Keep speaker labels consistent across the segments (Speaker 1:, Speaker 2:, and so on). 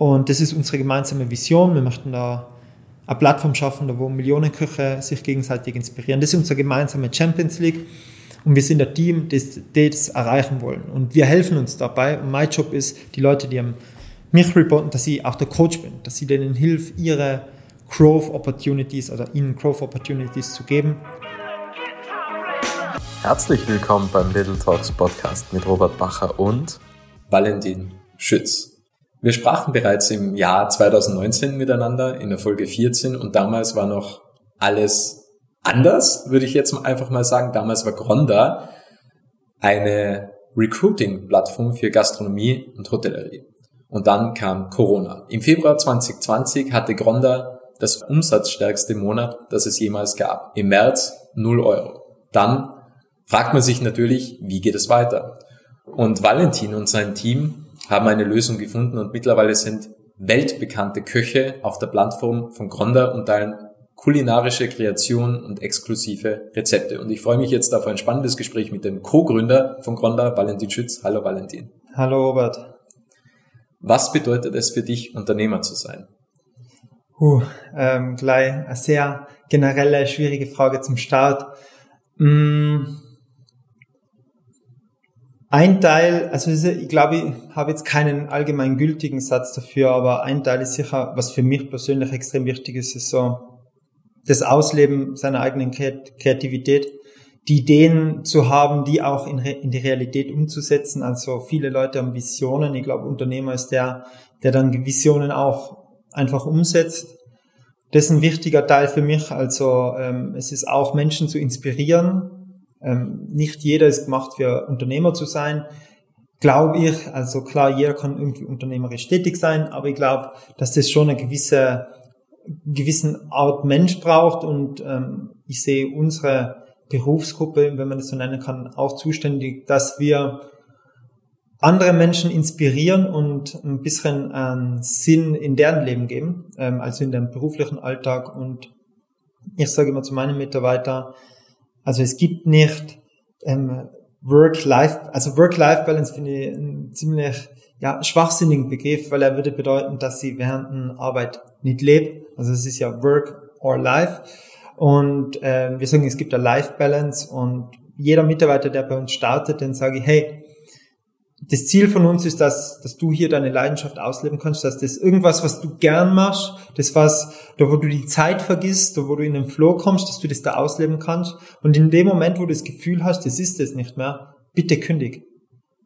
Speaker 1: Und das ist unsere gemeinsame Vision. Wir möchten da eine Plattform schaffen, da wo Millionen Köche sich gegenseitig inspirieren. Das ist unsere gemeinsame Champions League. Und wir sind ein Team, das das erreichen wollen. Und wir helfen uns dabei. Und mein Job ist, die Leute, die mich reporten, dass ich auch der Coach bin, dass ich denen hilf, ihre Growth Opportunities oder ihnen Growth Opportunities zu geben.
Speaker 2: Herzlich willkommen beim Little Talks Podcast mit Robert Bacher und
Speaker 3: Valentin Schütz. Wir sprachen bereits im Jahr 2019 miteinander in der Folge 14 und damals war noch alles anders, würde ich jetzt einfach mal sagen. Damals war Gronda eine Recruiting-Plattform für Gastronomie und Hotellerie. Und dann kam Corona. Im Februar 2020 hatte Gronda das umsatzstärkste Monat, das es jemals gab. Im März 0 Euro. Dann fragt man sich natürlich, wie geht es weiter? Und Valentin und sein Team haben eine Lösung gefunden und mittlerweile sind weltbekannte Köche auf der Plattform von Gronda und teilen kulinarische Kreation und exklusive Rezepte. Und ich freue mich jetzt auf ein spannendes Gespräch mit dem Co-Gründer von Gronda, Valentin Schütz. Hallo Valentin.
Speaker 1: Hallo Robert.
Speaker 3: Was bedeutet es für dich, Unternehmer zu sein?
Speaker 1: Uh, ähm, gleich eine sehr generelle, schwierige Frage zum Start. Mm. Ein Teil, also ich glaube, ich habe jetzt keinen allgemein gültigen Satz dafür, aber ein Teil ist sicher, was für mich persönlich extrem wichtig ist, ist so das Ausleben seiner eigenen Kreativität, die Ideen zu haben, die auch in, in die Realität umzusetzen. Also viele Leute haben Visionen. Ich glaube, Unternehmer ist der, der dann Visionen auch einfach umsetzt. Das ist ein wichtiger Teil für mich. Also ähm, es ist auch Menschen zu inspirieren. Ähm, nicht jeder ist gemacht für Unternehmer zu sein, glaube ich. Also klar, jeder kann irgendwie unternehmerisch tätig sein, aber ich glaube, dass das schon eine gewisse gewissen Art Mensch braucht und ähm, ich sehe unsere Berufsgruppe, wenn man das so nennen kann, auch zuständig, dass wir andere Menschen inspirieren und ein bisschen einen Sinn in deren Leben geben, ähm, also in dem beruflichen Alltag. Und ich sage immer zu meinen Mitarbeitern, also es gibt nicht ähm, Work-Life, also Work-Life-Balance finde ich ein ziemlich ja, schwachsinnigen Begriff, weil er würde bedeuten, dass sie während der Arbeit nicht lebt. Also es ist ja Work or Life. Und äh, wir sagen, es gibt eine Life-Balance und jeder Mitarbeiter, der bei uns startet, den sage ich, hey, das Ziel von uns ist, dass, dass du hier deine Leidenschaft ausleben kannst, dass das irgendwas, was du gern machst, das was, da wo du die Zeit vergisst, da wo du in den Flow kommst, dass du das da ausleben kannst. Und in dem Moment, wo du das Gefühl hast, das ist es nicht mehr, bitte kündig.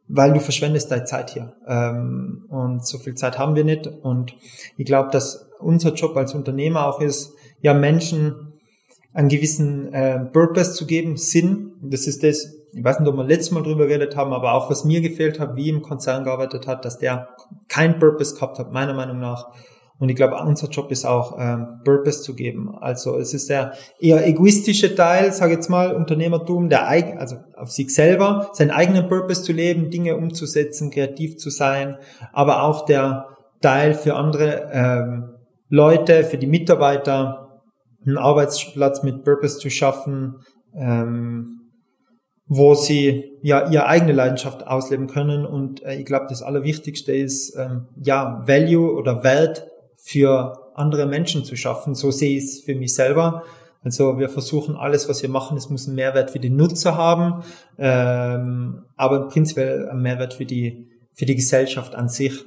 Speaker 1: Weil du verschwendest deine Zeit hier. Ähm, und so viel Zeit haben wir nicht. Und ich glaube, dass unser Job als Unternehmer auch ist, ja Menschen einen gewissen äh, Purpose zu geben, Sinn. Das ist das, ich weiß nicht, ob wir letztes Mal drüber geredet haben, aber auch was mir gefehlt hat, wie im Konzern gearbeitet hat, dass der kein Purpose gehabt hat, meiner Meinung nach. Und ich glaube, unser Job ist auch, ähm, Purpose zu geben. Also es ist der eher egoistische Teil, sage jetzt mal, Unternehmertum, der eigen, also auf sich selber, seinen eigenen Purpose zu leben, Dinge umzusetzen, kreativ zu sein, aber auch der Teil für andere ähm, Leute, für die Mitarbeiter, einen Arbeitsplatz mit Purpose zu schaffen, ähm, wo sie ja ihre eigene Leidenschaft ausleben können. Und äh, ich glaube, das Allerwichtigste ist, ähm, ja, Value oder Wert für andere Menschen zu schaffen. So sehe ich es für mich selber. Also wir versuchen alles, was wir machen, es muss einen Mehrwert für den Nutzer haben, ähm, aber prinzipiell einen Mehrwert für die, für die Gesellschaft an sich.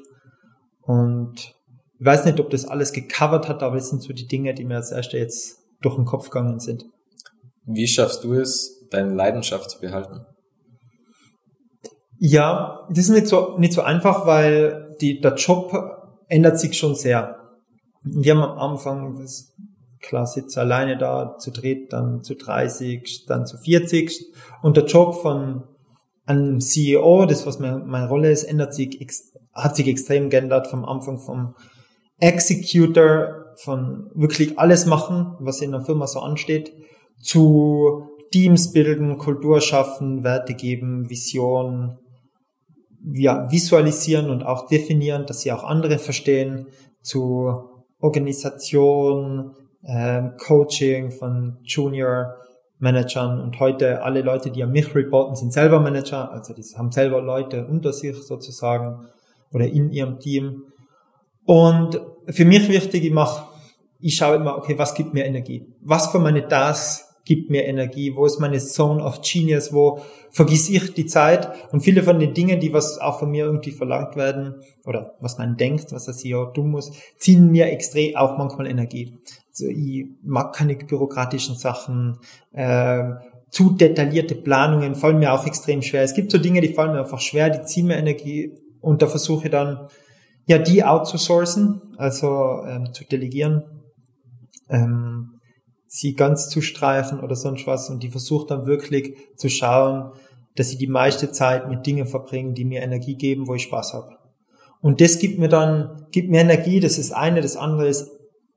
Speaker 1: Und ich weiß nicht, ob das alles gecovert hat, aber das sind so die Dinge, die mir als erste jetzt durch den Kopf gegangen sind.
Speaker 3: Wie schaffst du es, deine Leidenschaft zu behalten?
Speaker 1: Ja, das ist nicht so, nicht so einfach, weil die, der Job ändert sich schon sehr. Wir haben am Anfang, das, klar, sitze alleine da, zu dritt, dann zu 30, dann zu 40. Und der Job von einem CEO, das was meine, meine Rolle ist, ändert sich, hat sich extrem geändert vom Anfang vom Executor, von wirklich alles machen, was in der Firma so ansteht, zu Teams bilden, Kultur schaffen, Werte geben, Vision, ja, visualisieren und auch definieren, dass sie auch andere verstehen, zu Organisation, ähm, Coaching von Junior Managern. Und heute alle Leute, die an mich reporten, sind selber Manager, also die haben selber Leute unter sich sozusagen oder in ihrem Team. Und für mich wichtig, ich mache, ich schaue immer, okay, was gibt mir Energie? Was für meine Tasks gibt mir Energie? Wo ist meine Zone of Genius? Wo vergiss ich die Zeit? Und viele von den Dingen, die was auch von mir irgendwie verlangt werden oder was man denkt, was das CEO tun muss, ziehen mir extrem auch manchmal Energie. Also ich mag keine bürokratischen Sachen. Äh, zu detaillierte Planungen fallen mir auch extrem schwer. Es gibt so Dinge, die fallen mir einfach schwer, die ziehen mir Energie und da versuche ich dann ja die outzusourcen, also ähm, zu delegieren. Ähm, sie ganz zu streichen oder sonst was und die versucht dann wirklich zu schauen, dass sie die meiste Zeit mit Dingen verbringen, die mir Energie geben, wo ich Spaß habe. Und das gibt mir dann, gibt mir Energie, das ist eine, das andere ist,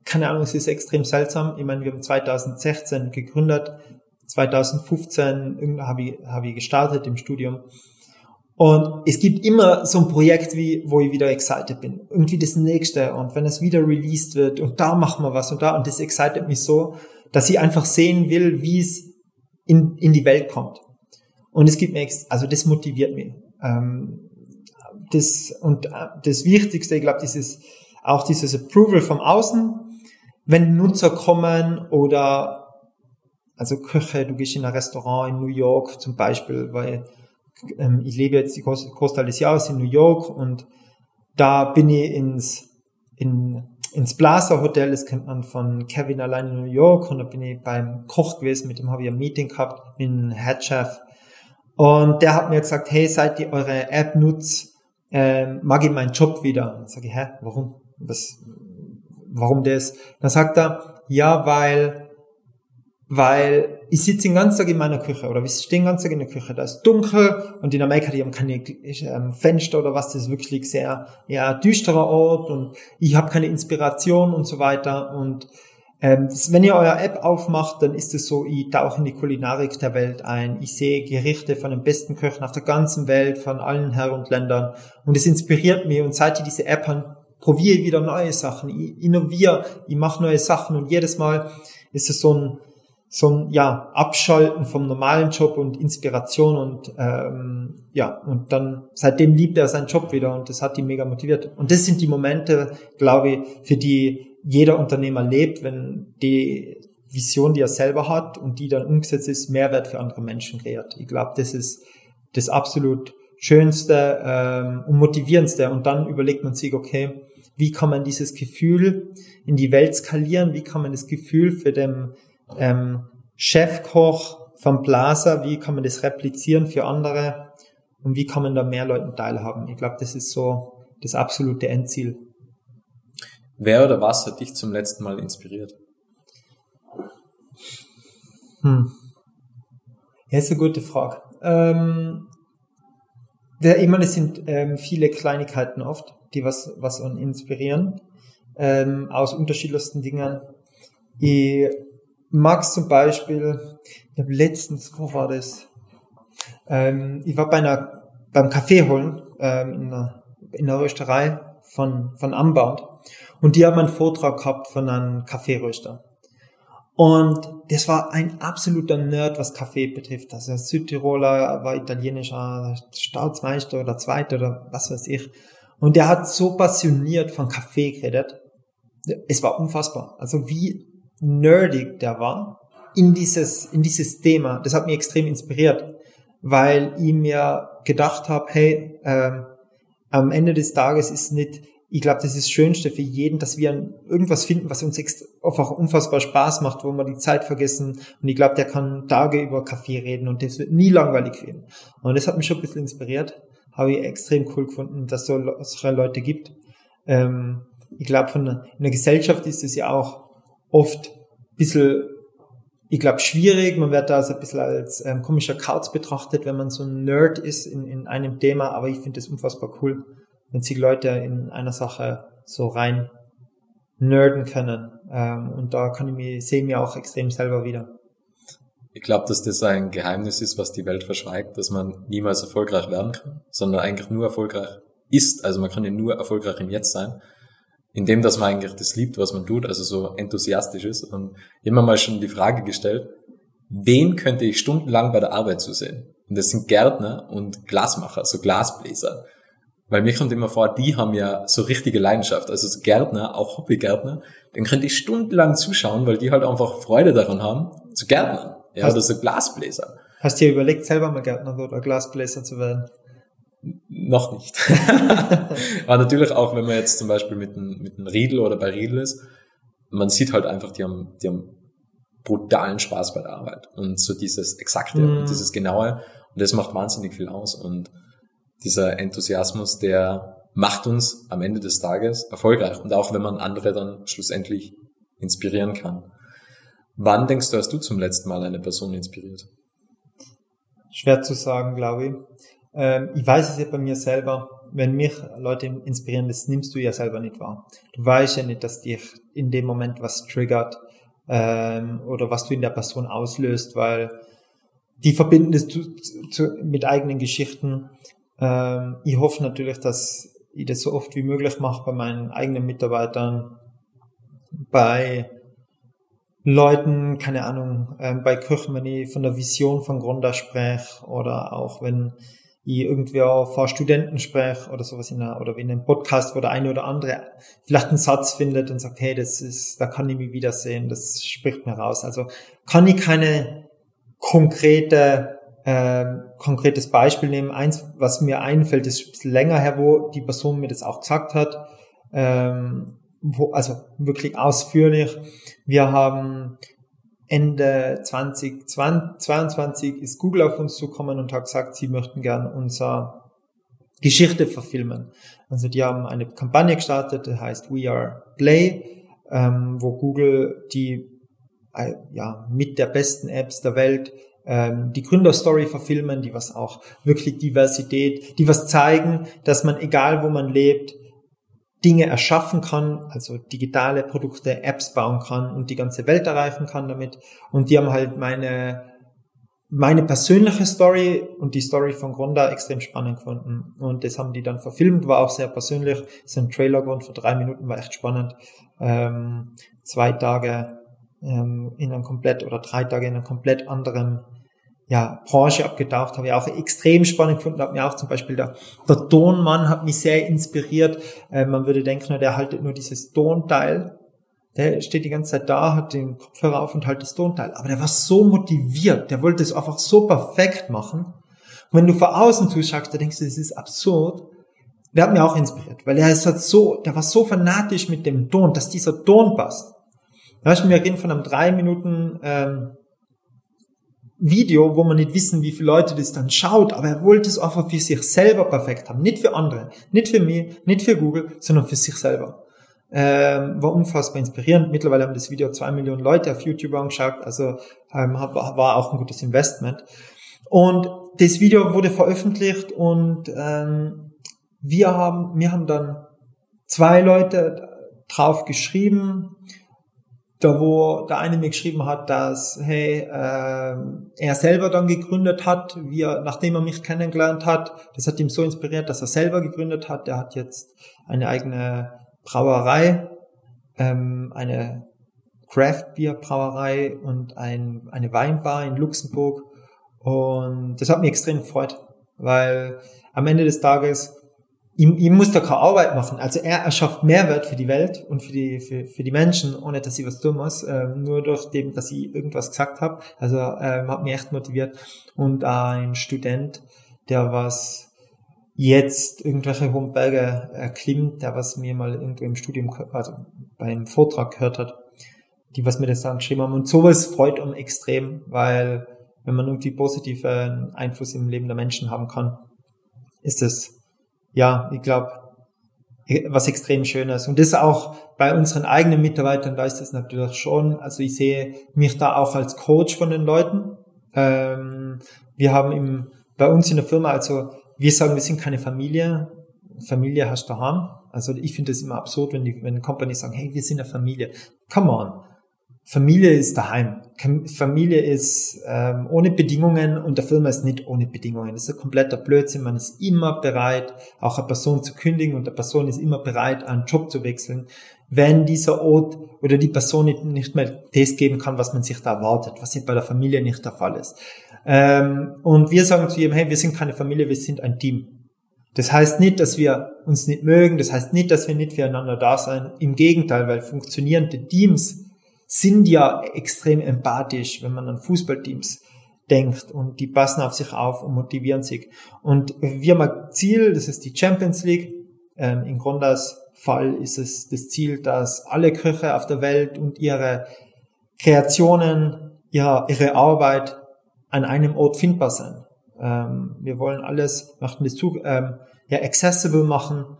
Speaker 1: keine Ahnung, es ist extrem seltsam. Ich meine, wir haben 2016 gegründet, 2015 habe ich, habe ich gestartet im Studium. Und es gibt immer so ein Projekt, wie, wo ich wieder excited bin. Irgendwie das nächste. Und wenn es wieder released wird und da machen wir was und da. Und das excited mich so dass sie einfach sehen will, wie es in, in die Welt kommt. Und es gibt mir, also das motiviert mich. Ähm, das, und äh, das Wichtigste, ich glaube, dieses, auch dieses Approval vom Außen, wenn Nutzer kommen oder, also Köche, du gehst in ein Restaurant in New York zum Beispiel, weil ähm, ich lebe jetzt die Großteil des Jahres in New York und da bin ich ins, in ins Blaser Hotel, das kennt man von Kevin allein in New York und da bin ich beim Koch gewesen, mit dem habe ich ein Meeting gehabt, mit dem Headchef und der hat mir gesagt, hey, seit ihr eure App nutzt, äh, mag ich meinen Job wieder. Und sage ich, hä, warum? Was, warum das? Dann sagt er, ja, weil weil ich sitze den ganzen Tag in meiner Küche oder wir stehen den ganzen Tag in der Küche, da ist dunkel und in Amerika, die haben keine ähm, Fenster oder was, das ist wirklich sehr ja, düsterer Ort und ich habe keine Inspiration und so weiter und ähm, wenn ihr euer App aufmacht, dann ist es so, ich tauche in die Kulinarik der Welt ein. Ich sehe Gerichte von den besten Köchen auf der ganzen Welt, von allen Herren und Ländern. Und es inspiriert mich. Und seit ich diese App habe, probiere ich wieder neue Sachen. Ich innoviere, ich mache neue Sachen. Und jedes Mal ist es so ein, so ein ja, Abschalten vom normalen Job und Inspiration und ähm, ja, und dann seitdem liebt er seinen Job wieder und das hat ihn mega motiviert. Und das sind die Momente, glaube ich, für die jeder Unternehmer lebt, wenn die Vision, die er selber hat und die dann umgesetzt ist, Mehrwert für andere Menschen kreiert. Ich glaube, das ist das absolut Schönste ähm, und Motivierendste. Und dann überlegt man sich, okay, wie kann man dieses Gefühl in die Welt skalieren? Wie kann man das Gefühl für den ähm, Chefkoch vom Plaza, wie kann man das replizieren für andere und wie kann man da mehr Leuten teilhaben. Ich glaube, das ist so das absolute Endziel.
Speaker 3: Wer oder was hat dich zum letzten Mal inspiriert?
Speaker 1: Hm. Ja, ist eine gute Frage. Ähm, der, ich meine, es sind ähm, viele Kleinigkeiten oft, die was, was uns inspirieren, ähm, aus unterschiedlichsten Dingen. Ich Max zum Beispiel, ich habe letztens, wo war das? Ähm, ich war bei einer, beim Kaffee holen ähm, in, einer, in einer Rösterei von, von Unbound und die haben einen Vortrag gehabt von einem Kaffeeröster. Und das war ein absoluter Nerd, was Kaffee betrifft. Also Südtiroler war italienischer Staatsmeister oder Zweiter oder was weiß ich. Und der hat so passioniert von Kaffee geredet. Es war unfassbar. Also wie nerdig der war in dieses, in dieses Thema. Das hat mich extrem inspiriert, weil ich mir gedacht habe, hey, ähm, am Ende des Tages ist nicht, ich glaube, das ist das Schönste für jeden, dass wir irgendwas finden, was uns einfach unfassbar Spaß macht, wo wir die Zeit vergessen. Und ich glaube, der kann Tage über Kaffee reden und das wird nie langweilig werden. Und das hat mich schon ein bisschen inspiriert. Habe ich extrem cool gefunden, dass es solche Leute gibt. Ähm, ich glaube, in der Gesellschaft ist es ja auch oft ein bisschen, ich glaube, schwierig. Man wird da so ein bisschen als ähm, komischer Kauz betrachtet, wenn man so ein Nerd ist in, in einem Thema. Aber ich finde es unfassbar cool, wenn sich Leute in einer Sache so rein nerden können. Ähm, und da kann ich mich, sehe ich mir auch extrem selber wieder.
Speaker 3: Ich glaube, dass das ein Geheimnis ist, was die Welt verschweigt, dass man niemals erfolgreich werden kann, sondern eigentlich nur erfolgreich ist. Also man kann ja nur erfolgreich im Jetzt sein indem dass man eigentlich das liebt, was man tut, also so enthusiastisch ist. Und immer mal schon die Frage gestellt, wen könnte ich stundenlang bei der Arbeit zusehen? Und das sind Gärtner und Glasmacher, so Glasbläser. Weil mir kommt immer vor, die haben ja so richtige Leidenschaft. Also so Gärtner, auch Hobbygärtner, dann können die stundenlang zuschauen, weil die halt einfach Freude daran haben, zu gärtnern. Ja,
Speaker 1: Hast-
Speaker 3: oder so Glasbläser.
Speaker 1: Hast du dir überlegt, selber mal Gärtner oder Glasbläser zu werden?
Speaker 3: Noch nicht. Aber natürlich auch, wenn man jetzt zum Beispiel mit einem, mit einem Riedel oder bei Riedel ist, man sieht halt einfach, die haben, die haben brutalen Spaß bei der Arbeit. Und so dieses Exakte
Speaker 1: Mhm.
Speaker 3: und dieses Genaue. Und das macht wahnsinnig viel aus. Und dieser Enthusiasmus, der macht uns am Ende des Tages erfolgreich. Und auch wenn man andere dann schlussendlich inspirieren kann. Wann denkst du, hast du zum letzten Mal eine Person inspiriert?
Speaker 1: Schwer zu sagen, glaube ich. Ähm, ich weiß es ja bei mir selber. Wenn mich Leute inspirieren, das nimmst du ja selber nicht wahr. Du weißt ja nicht, dass dich in dem Moment was triggert ähm, oder was du in der Person auslöst, weil die verbinden das zu, zu, mit eigenen Geschichten. Ähm, ich hoffe natürlich, dass ich das so oft wie möglich mache bei meinen eigenen Mitarbeitern, bei Leuten, keine Ahnung, ähm, bei Köchen, wenn ich von der Vision von Gründer spreche oder auch wenn ich irgendwie auch vor Studenten spreche oder sowas in einer, oder in einem Podcast, wo der eine oder andere vielleicht einen Satz findet und sagt, hey, das ist, da kann ich mich wiedersehen, das spricht mir raus. Also kann ich keine konkrete, ähm, konkretes Beispiel nehmen. Eins, was mir einfällt, ist länger her, wo die Person mir das auch gesagt hat. Ähm, wo, also wirklich ausführlich. Wir haben Ende 2022 ist Google auf uns zukommen und hat gesagt, sie möchten gern unsere Geschichte verfilmen. Also die haben eine Kampagne gestartet, die heißt We Are Play, ähm, wo Google die äh, ja mit der besten Apps der Welt ähm, die Gründerstory verfilmen, die was auch wirklich Diversität, die was zeigen, dass man egal wo man lebt, Dinge erschaffen kann, also digitale Produkte, Apps bauen kann und die ganze Welt erreichen kann damit. Und die haben halt meine, meine persönliche Story und die Story von Gronda extrem spannend gefunden. Und das haben die dann verfilmt, war auch sehr persönlich. Ist ein Trailer geworden für drei Minuten, war echt spannend. Ähm, zwei Tage ähm, in einem komplett oder drei Tage in einem komplett anderen ja, Branche abgetaucht, habe ich auch extrem spannend gefunden, hat mir auch zum Beispiel der, der Tonmann hat mich sehr inspiriert. Äh, man würde denken, der haltet nur dieses Tonteil. Der steht die ganze Zeit da, hat den Kopfhörer auf und haltet das Tonteil. Aber der war so motiviert, der wollte es einfach so perfekt machen. Und wenn du von außen zuschaust, da denkst du, das ist absurd. Der hat mir auch inspiriert, weil er ist halt so, der war so fanatisch mit dem Ton, dass dieser Ton passt. Weißt du, wir reden von einem drei Minuten ähm, Video, wo man nicht wissen, wie viele Leute das dann schaut, aber er wollte es einfach für sich selber perfekt haben. Nicht für andere, nicht für mich, nicht für Google, sondern für sich selber. Ähm, war unfassbar inspirierend. Mittlerweile haben das Video zwei Millionen Leute auf YouTube angeschaut, also ähm, war auch ein gutes Investment. Und das Video wurde veröffentlicht und ähm, wir haben, wir haben dann zwei Leute drauf geschrieben, da wo der eine mir geschrieben hat, dass hey äh, er selber dann gegründet hat, wie er, nachdem er mich kennengelernt hat, das hat ihm so inspiriert, dass er selber gegründet hat. Der hat jetzt eine eigene Brauerei, ähm, eine Craft Beer Brauerei und ein, eine Weinbar in Luxemburg und das hat mich extrem gefreut, weil am Ende des Tages ihm, ihm muss da keine Arbeit machen. Also er erschafft Mehrwert für die Welt und für die, für, für die Menschen, ohne dass ich was tun muss, ähm, nur durch dem, dass ich irgendwas gesagt habe. Also ähm, hat mich echt motiviert. Und ein Student, der was jetzt irgendwelche hohen Berge erklimmt, der was mir mal irgendwo im Studium, also beim Vortrag gehört hat, die was mir das dann geschrieben haben. Und sowas freut uns extrem, weil wenn man irgendwie positiven Einfluss im Leben der Menschen haben kann, ist es ja, ich glaube, was extrem Schönes. Und das auch bei unseren eigenen Mitarbeitern, da ist das natürlich schon, also ich sehe mich da auch als Coach von den Leuten. Ähm, wir haben im, bei uns in der Firma, also wir sagen, wir sind keine Familie. Familie hast du daheim. Also ich finde es immer absurd, wenn die, wenn Companies sagen, hey, wir sind eine Familie. Come on. Familie ist daheim. Familie ist ähm, ohne Bedingungen und der Firma ist nicht ohne Bedingungen. Das ist ein kompletter Blödsinn. Man ist immer bereit, auch eine Person zu kündigen und der Person ist immer bereit, einen Job zu wechseln, wenn dieser Ort oder die Person nicht, nicht mehr das geben kann, was man sich da erwartet, was bei der Familie nicht der Fall ist. Ähm, und wir sagen zu ihm, hey, wir sind keine Familie, wir sind ein Team. Das heißt nicht, dass wir uns nicht mögen, das heißt nicht, dass wir nicht füreinander da sein. Im Gegenteil, weil funktionierende Teams sind ja extrem empathisch, wenn man an Fußballteams denkt und die passen auf sich auf und motivieren sich. Und wir haben ein Ziel, das ist die Champions League. Ähm, in Grondas Fall ist es das Ziel, dass alle Köche auf der Welt und ihre Kreationen, ihre, ihre Arbeit an einem Ort findbar sind. Ähm, wir wollen alles, möchten das zu, ähm, ja, accessible machen.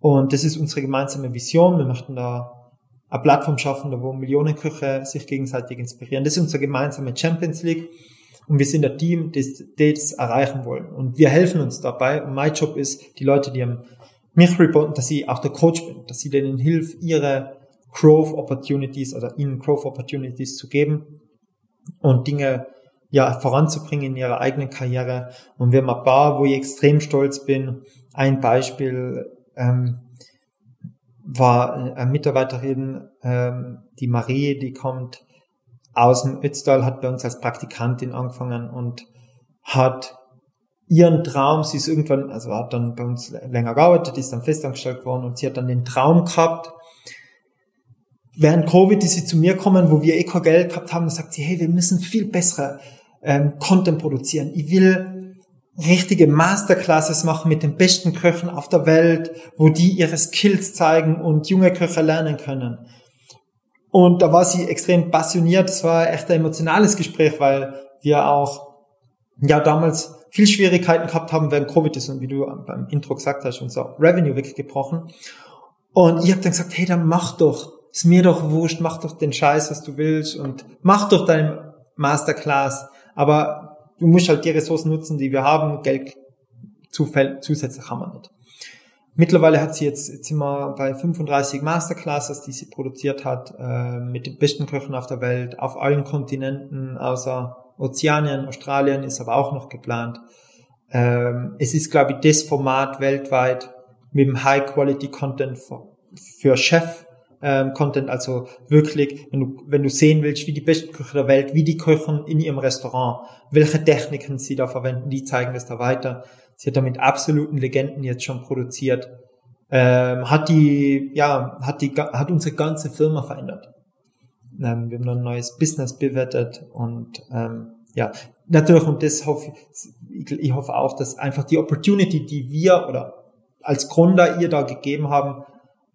Speaker 1: Und das ist unsere gemeinsame Vision. Wir möchten da eine Plattform schaffen, wo Millionen Köche sich gegenseitig inspirieren. Das ist unsere gemeinsame Champions League. Und wir sind ein Team, das das erreichen wollen. Und wir helfen uns dabei. Und mein Job ist, die Leute, die mich reporten, dass ich auch der Coach bin, dass ich denen hilf, ihre Growth Opportunities oder ihnen Growth Opportunities zu geben und Dinge ja, voranzubringen in ihrer eigenen Karriere. Und wir haben ein paar, wo ich extrem stolz bin. Ein Beispiel ähm, war eine Mitarbeiterin, ähm, die Marie, die kommt aus dem Ötztal, hat bei uns als Praktikantin angefangen und hat ihren Traum, sie ist irgendwann, also hat dann bei uns länger gearbeitet, ist dann festangestellt worden und sie hat dann den Traum gehabt, während Covid ist sie zu mir gekommen, wo wir eh kein Geld gehabt haben, sagt sie, hey, wir müssen viel bessere ähm, Content produzieren. Ich will richtige Masterclasses machen mit den besten Köchen auf der Welt, wo die ihre Skills zeigen und junge Köche lernen können. Und da war sie extrem passioniert. Es war echt ein emotionales Gespräch, weil wir auch ja damals viel Schwierigkeiten gehabt haben, während Covid ist und wie du beim Intro gesagt hast, unser Revenue weggebrochen. Und ich habe dann gesagt, hey, dann mach doch, ist mir doch wurscht, mach doch den Scheiß, was du willst und mach doch deine Masterclass. Aber du musst halt die Ressourcen nutzen, die wir haben. Geld zusätzlich haben wir nicht. Mittlerweile hat sie jetzt, jetzt sind wir bei 35 Masterclasses, die sie produziert hat, äh, mit den besten Köchen auf der Welt, auf allen Kontinenten, außer Ozeanien, Australien ist aber auch noch geplant. Ähm, es ist, glaube ich, das Format weltweit mit dem High-Quality-Content für Chef ähm, Content, also wirklich, wenn du, wenn du sehen willst, wie die besten Köche der Welt, wie die kochen in ihrem Restaurant, welche Techniken sie da verwenden, die zeigen das da weiter. Sie hat da mit absoluten Legenden jetzt schon produziert. Ähm, hat die, ja, hat die, hat unsere ganze Firma verändert. Ähm, wir haben ein neues Business bewertet und ähm, ja, natürlich und das hoffe ich, ich hoffe auch, dass einfach die Opportunity, die wir oder als Gründer ihr da gegeben haben,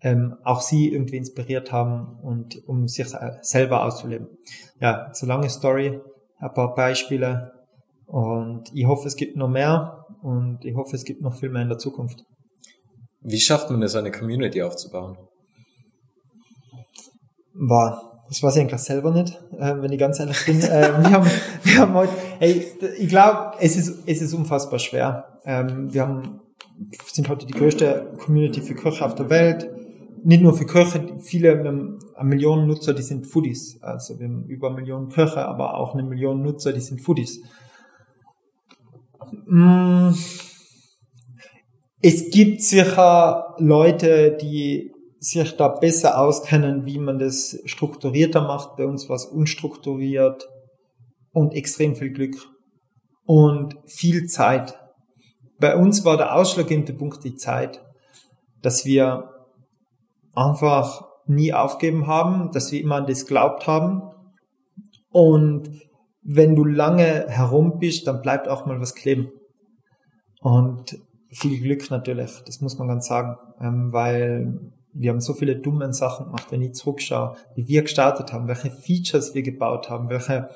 Speaker 1: ähm, auch sie irgendwie inspiriert haben und um sich selber auszuleben. Ja, so lange Story, ein paar Beispiele und ich hoffe, es gibt noch mehr und ich hoffe, es gibt noch viel mehr in der Zukunft.
Speaker 3: Wie schafft man es, eine Community aufzubauen?
Speaker 1: War, das weiß ich eigentlich selber nicht, äh, wenn ich ganz ehrlich bin. äh, wir, haben, wir haben heute, hey, ich glaube, es ist, es ist unfassbar schwer. Ähm, wir haben, sind heute die größte Community für Köche auf der Welt nicht nur für Köche, viele eine Million Nutzer, die sind Foodies. Also wir haben über Millionen Köche, aber auch eine Million Nutzer, die sind Foodies. Mm. Es gibt sicher Leute, die sich da besser auskennen, wie man das strukturierter macht. Bei uns war es unstrukturiert und extrem viel Glück und viel Zeit. Bei uns war der ausschlaggebende Punkt die Zeit, dass wir einfach nie aufgeben haben, dass wir immer an das glaubt haben. Und wenn du lange herum bist, dann bleibt auch mal was kleben. Und viel Glück natürlich, das muss man ganz sagen, ähm, weil wir haben so viele dumme Sachen gemacht, wenn ich zurückschaue, wie wir gestartet haben, welche Features wir gebaut haben, welche,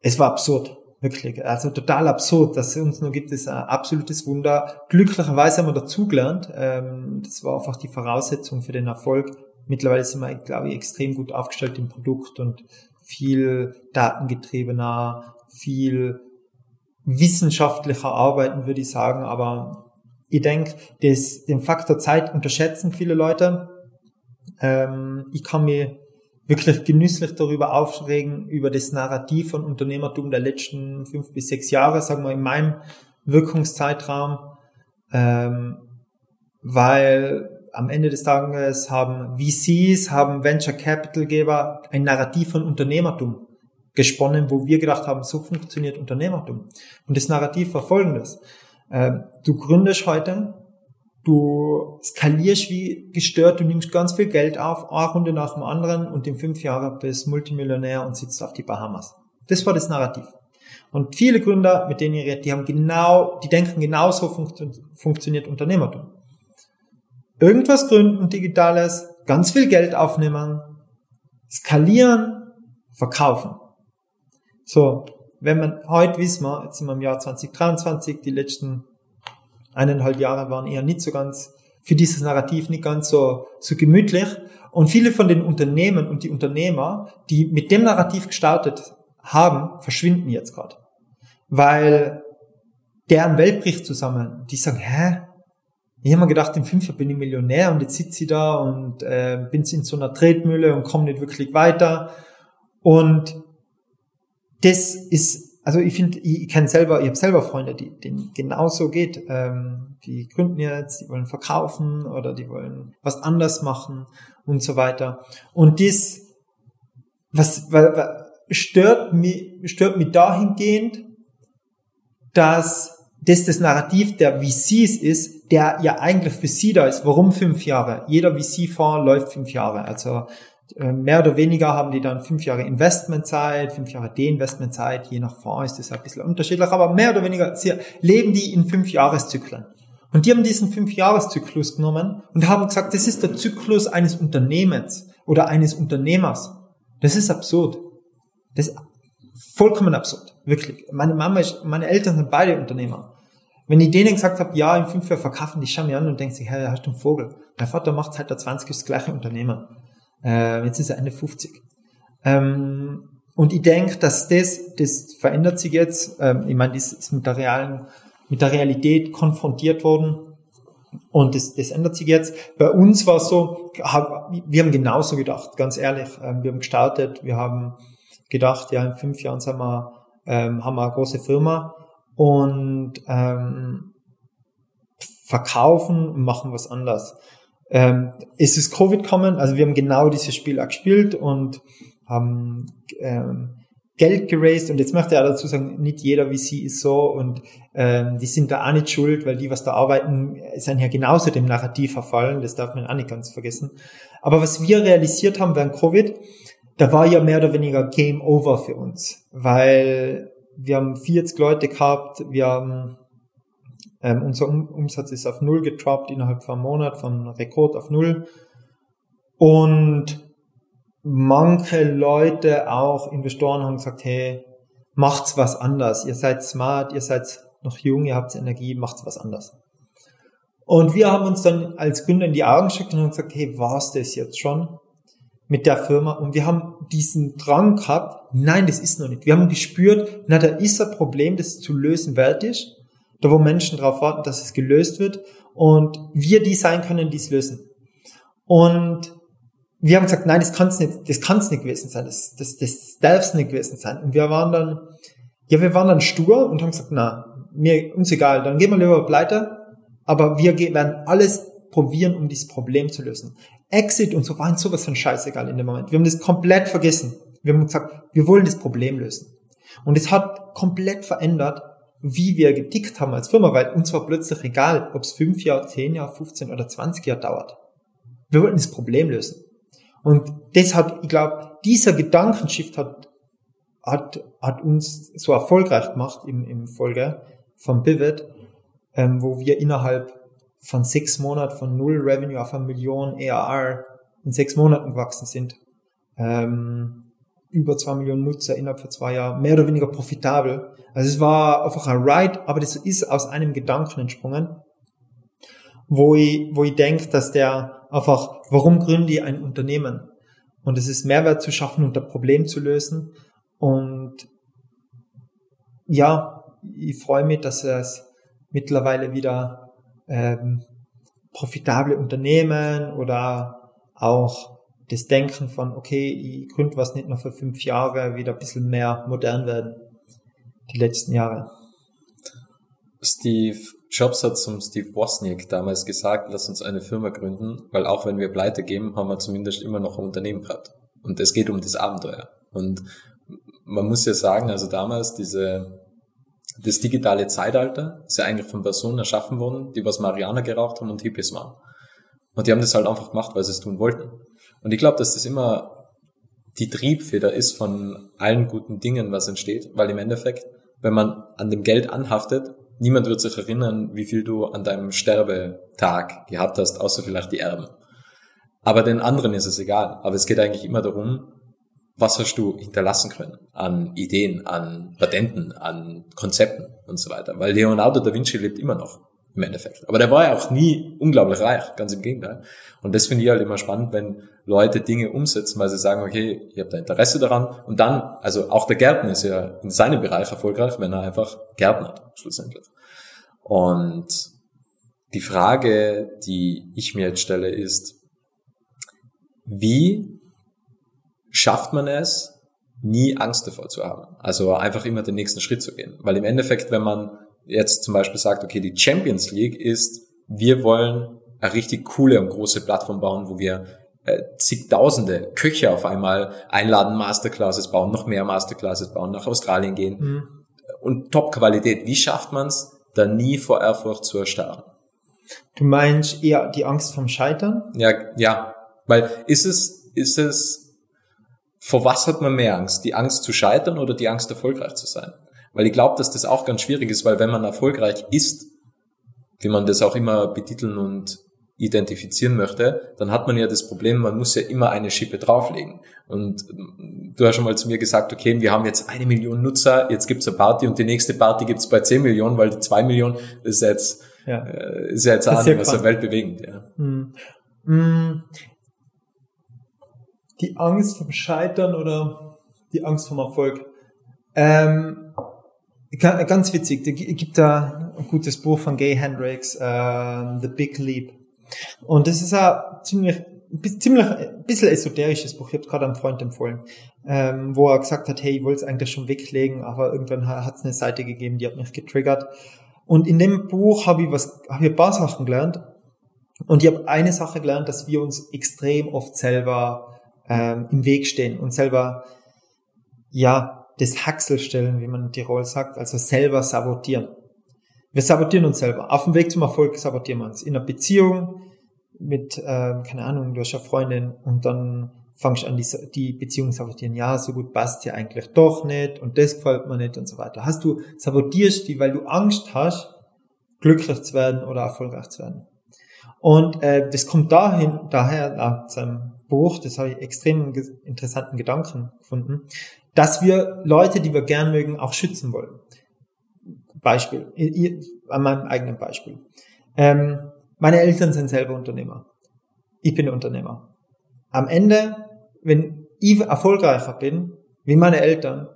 Speaker 1: es war absurd. Wirklich. Also total absurd, dass es uns nur gibt, ist ein absolutes Wunder. Glücklicherweise haben wir dazugelernt. Ähm, das war einfach die Voraussetzung für den Erfolg. Mittlerweile sind wir, glaube ich, extrem gut aufgestellt im Produkt und viel datengetriebener, viel wissenschaftlicher arbeiten, würde ich sagen. Aber ich denke, den Faktor Zeit unterschätzen viele Leute. Ähm, ich kann mir wirklich genüsslich darüber aufregen, über das Narrativ von Unternehmertum der letzten fünf bis sechs Jahre, sagen wir in meinem Wirkungszeitraum, ähm, weil am Ende des Tages haben VCs, haben Venture Capital Geber ein Narrativ von Unternehmertum gesponnen, wo wir gedacht haben, so funktioniert Unternehmertum. Und das Narrativ war folgendes. Äh, du gründest heute, du skalierst wie gestört, du nimmst ganz viel Geld auf, eine Runde nach dem anderen und in fünf Jahren bist Multimillionär und sitzt auf die Bahamas. Das war das Narrativ. Und viele Gründer, mit denen ich rede, die haben genau, die denken genauso funktio funktioniert Unternehmertum. Irgendwas gründen, digitales, ganz viel Geld aufnehmen, skalieren, verkaufen. So, wenn man heute wissen wir, jetzt sind wir im Jahr 2023, die letzten eineinhalb Jahre waren eher nicht so ganz, für dieses Narrativ nicht ganz so, so gemütlich. Und viele von den Unternehmen und die Unternehmer, die mit dem Narrativ gestartet haben, verschwinden jetzt gerade. Weil deren Welt bricht zusammen. Die sagen, hä? Ich habe mir gedacht, in fünf Jahren bin ich Millionär und jetzt sitze ich da und äh, bin in so einer Tretmühle und komme nicht wirklich weiter. Und das ist, also ich finde, ich, kenne selber, ich habe selber Freunde, die denen genauso geht. Ähm, die gründen jetzt, die wollen verkaufen oder die wollen was anders machen und so weiter. Und das, was, was stört mich, stört mich dahingehend, dass das das Narrativ der VCs ist, der ja eigentlich für sie da ist. Warum fünf Jahre? Jeder VC-Fonds läuft fünf Jahre. Also mehr oder weniger haben die dann fünf Jahre Investmentzeit, fünf Jahre Deinvestmentzeit, je nach Fonds ist das ein bisschen unterschiedlich, aber mehr oder weniger leben die in fünf Jahreszyklen. Und die haben diesen fünf Jahreszyklus genommen und haben gesagt, das ist der Zyklus eines Unternehmens oder eines Unternehmers. Das ist absurd. Das ist vollkommen absurd. Wirklich. Meine Mama ist, meine Eltern sind beide Unternehmer. Wenn ich denen gesagt habe, ja, in fünf Jahren verkaufen, die schauen mich an und denken sich, hey, hast du einen Vogel? Mein Vater macht seit der 20 das gleiche Unternehmer. Äh, jetzt ist er Ende 50. Ähm, und ich denke, dass das, das verändert sich jetzt. Ähm, ich meine, das ist mit der realen, mit der Realität konfrontiert worden. Und das, das ändert sich jetzt. Bei uns war es so, hab, wir haben genauso gedacht, ganz ehrlich. Ähm, wir haben gestartet, wir haben gedacht, ja, in fünf Jahren sind wir, ähm, haben wir eine große Firma und ähm, verkaufen und machen was anderes ähm, ist es Covid kommen. Also wir haben genau dieses Spiel auch gespielt und haben ähm, Geld geraced und jetzt möchte ich auch dazu sagen, nicht jeder VC ist so und ähm, die sind da auch nicht schuld, weil die, was da arbeiten, sind ja genauso dem Narrativ verfallen, das darf man auch nicht ganz vergessen. Aber was wir realisiert haben während Covid, da war ja mehr oder weniger Game Over für uns, weil wir haben 40 Leute gehabt, wir haben ähm, unser um Umsatz ist auf Null getroppt innerhalb von einem Monat, von Rekord auf Null. Und manche Leute, auch Investoren, haben gesagt, hey, macht's was anders. Ihr seid smart, ihr seid noch jung, ihr habt Energie, macht's was anders. Und wir haben uns dann als Gründer in die Augen geschickt und haben gesagt, hey, war's das jetzt schon mit der Firma? Und wir haben diesen Drang gehabt, nein, das ist noch nicht. Wir haben gespürt, na, da ist ein Problem, das zu lösen wert ist da wo Menschen darauf warten, dass es gelöst wird und wir die sein können, die es lösen. Und wir haben gesagt, nein, das kann es nicht, das kann es nicht gewesen sein, das, das, das darf es nicht gewesen sein. Und wir waren dann, ja, wir waren dann stur und haben gesagt, na, mir, uns egal, dann gehen wir lieber pleite, aber wir werden alles probieren, um dieses Problem zu lösen. Exit und so waren sowas von scheißegal in dem Moment. Wir haben das komplett vergessen. Wir haben gesagt, wir wollen das Problem lösen. Und es hat komplett verändert, wie wir getickt haben als Firma, weil uns war plötzlich egal, ob es fünf Jahre, zehn Jahre, 15 oder 20 Jahre dauert. Wir wollten das Problem lösen. Und das hat, ich glaube, dieser Gedankenshift hat, hat, hat uns so erfolgreich gemacht im, im Folge von Pivot, ähm, wo wir innerhalb von sechs Monaten von null Revenue auf eine Million ARR in sechs Monaten gewachsen sind. Ähm, über zwei Millionen Nutzer innerhalb von zwei Jahren, mehr oder weniger profitabel. Also es war einfach ein Ride, aber das ist aus einem Gedanken entsprungen, wo ich, wo ich denke, dass der einfach, warum gründe ich ein Unternehmen? Und es ist Mehrwert zu schaffen und ein Problem zu lösen. Und ja, ich freue mich, dass es mittlerweile wieder ähm, profitable Unternehmen oder auch das Denken von, okay, ich gründe was nicht nur für fünf Jahre, wieder ein bisschen mehr modern werden, die letzten Jahre.
Speaker 3: Steve Jobs hat zum Steve Wozniak damals gesagt, lass uns eine Firma gründen, weil auch wenn wir pleite geben, haben wir zumindest immer noch ein Unternehmen gehabt. Und es geht um das Abenteuer. Und man muss ja sagen, also damals diese das digitale Zeitalter ist ja eigentlich von Personen erschaffen worden, die was Mariana geraucht haben und Hippies waren. Und die haben das halt einfach gemacht, weil sie es tun wollten. Und ich glaube, dass das immer die Triebfeder ist von allen guten Dingen, was entsteht, weil im Endeffekt, wenn man an dem Geld anhaftet, niemand wird sich erinnern, wie viel du an deinem Sterbetag gehabt hast, außer vielleicht die Erben. Aber den anderen ist es egal. Aber es geht eigentlich immer darum, was hast du hinterlassen können an Ideen, an Patenten, an Konzepten und so weiter. Weil Leonardo da Vinci lebt immer noch im Endeffekt. Aber der war ja auch nie unglaublich reich, ganz im Gegenteil. Und das finde ich halt immer spannend, wenn Leute Dinge umsetzen, weil sie sagen, okay, ich habe da Interesse daran. Und dann, also auch der Gärtner ist ja in seinem Bereich erfolgreich, wenn er einfach gärtnert, schlussendlich. Und die Frage, die ich mir jetzt stelle, ist, wie schafft man es, nie Angst davor zu haben? Also einfach immer den nächsten Schritt zu gehen. Weil im Endeffekt, wenn man jetzt zum Beispiel sagt, okay, die Champions League ist, wir wollen eine richtig coole und große Plattform bauen, wo wir äh, zigtausende Köche auf einmal einladen, Masterclasses bauen, noch mehr Masterclasses bauen, nach Australien gehen mhm. und Top-Qualität. Wie schafft man es, da nie vor Ehrfurcht zu erstarren?
Speaker 1: Du meinst eher die Angst vom Scheitern?
Speaker 3: Ja, ja, weil ist es, ist es, vor was hat man mehr Angst? Die Angst zu scheitern oder die Angst erfolgreich zu sein? Weil ich glaube, dass das auch ganz schwierig ist, weil wenn man erfolgreich ist, wie man das auch immer betiteln und identifizieren möchte, dann hat man ja das Problem, man muss ja immer eine Schippe drauflegen. Und du hast schon mal zu mir gesagt, okay, wir haben jetzt eine Million Nutzer, jetzt gibt's eine Party und die nächste Party gibt's bei zehn Millionen, weil die zwei Millionen ist jetzt, ja. Äh, ist ja jetzt auch was der Welt bewegend. Ja.
Speaker 1: Hm. Hm. Die Angst vom Scheitern oder die Angst vom Erfolg. Ähm, ganz witzig, gibt da ein gutes Buch von Gay Hendricks, uh, The Big Leap. Und das ist ein ziemlich, ziemlich, ein bisschen esoterisches Buch. Ich habe gerade einem Freund empfohlen, ähm, wo er gesagt hat, hey, ich wollte es eigentlich schon weglegen, aber irgendwann hat es eine Seite gegeben, die hat mich getriggert. Und in dem Buch habe ich was, habe ich ein paar Sachen gelernt. Und ich habe eine Sache gelernt, dass wir uns extrem oft selber ähm, im Weg stehen und selber, ja, das Haxel stellen, wie man in Tirol sagt, also selber sabotieren. Wir sabotieren uns selber. Auf dem Weg zum Erfolg sabotieren wir uns. In einer Beziehung mit, äh, keine Ahnung, du hast eine Freundin und dann fangst du an, die, die Beziehung sabotieren. Ja, so gut passt ja eigentlich doch nicht und das gefällt mir nicht und so weiter. Hast du, sabotierst die, weil du Angst hast, glücklich zu werden oder erfolgreich zu werden. Und äh, das kommt dahin, daher nach seinem Buch, das habe ich extrem interessanten Gedanken gefunden, dass wir Leute, die wir gern mögen, auch schützen wollen. Beispiel, an meinem eigenen Beispiel. Ähm, meine Eltern sind selber Unternehmer. Ich bin Unternehmer. Am Ende, wenn ich erfolgreicher bin, wie meine Eltern,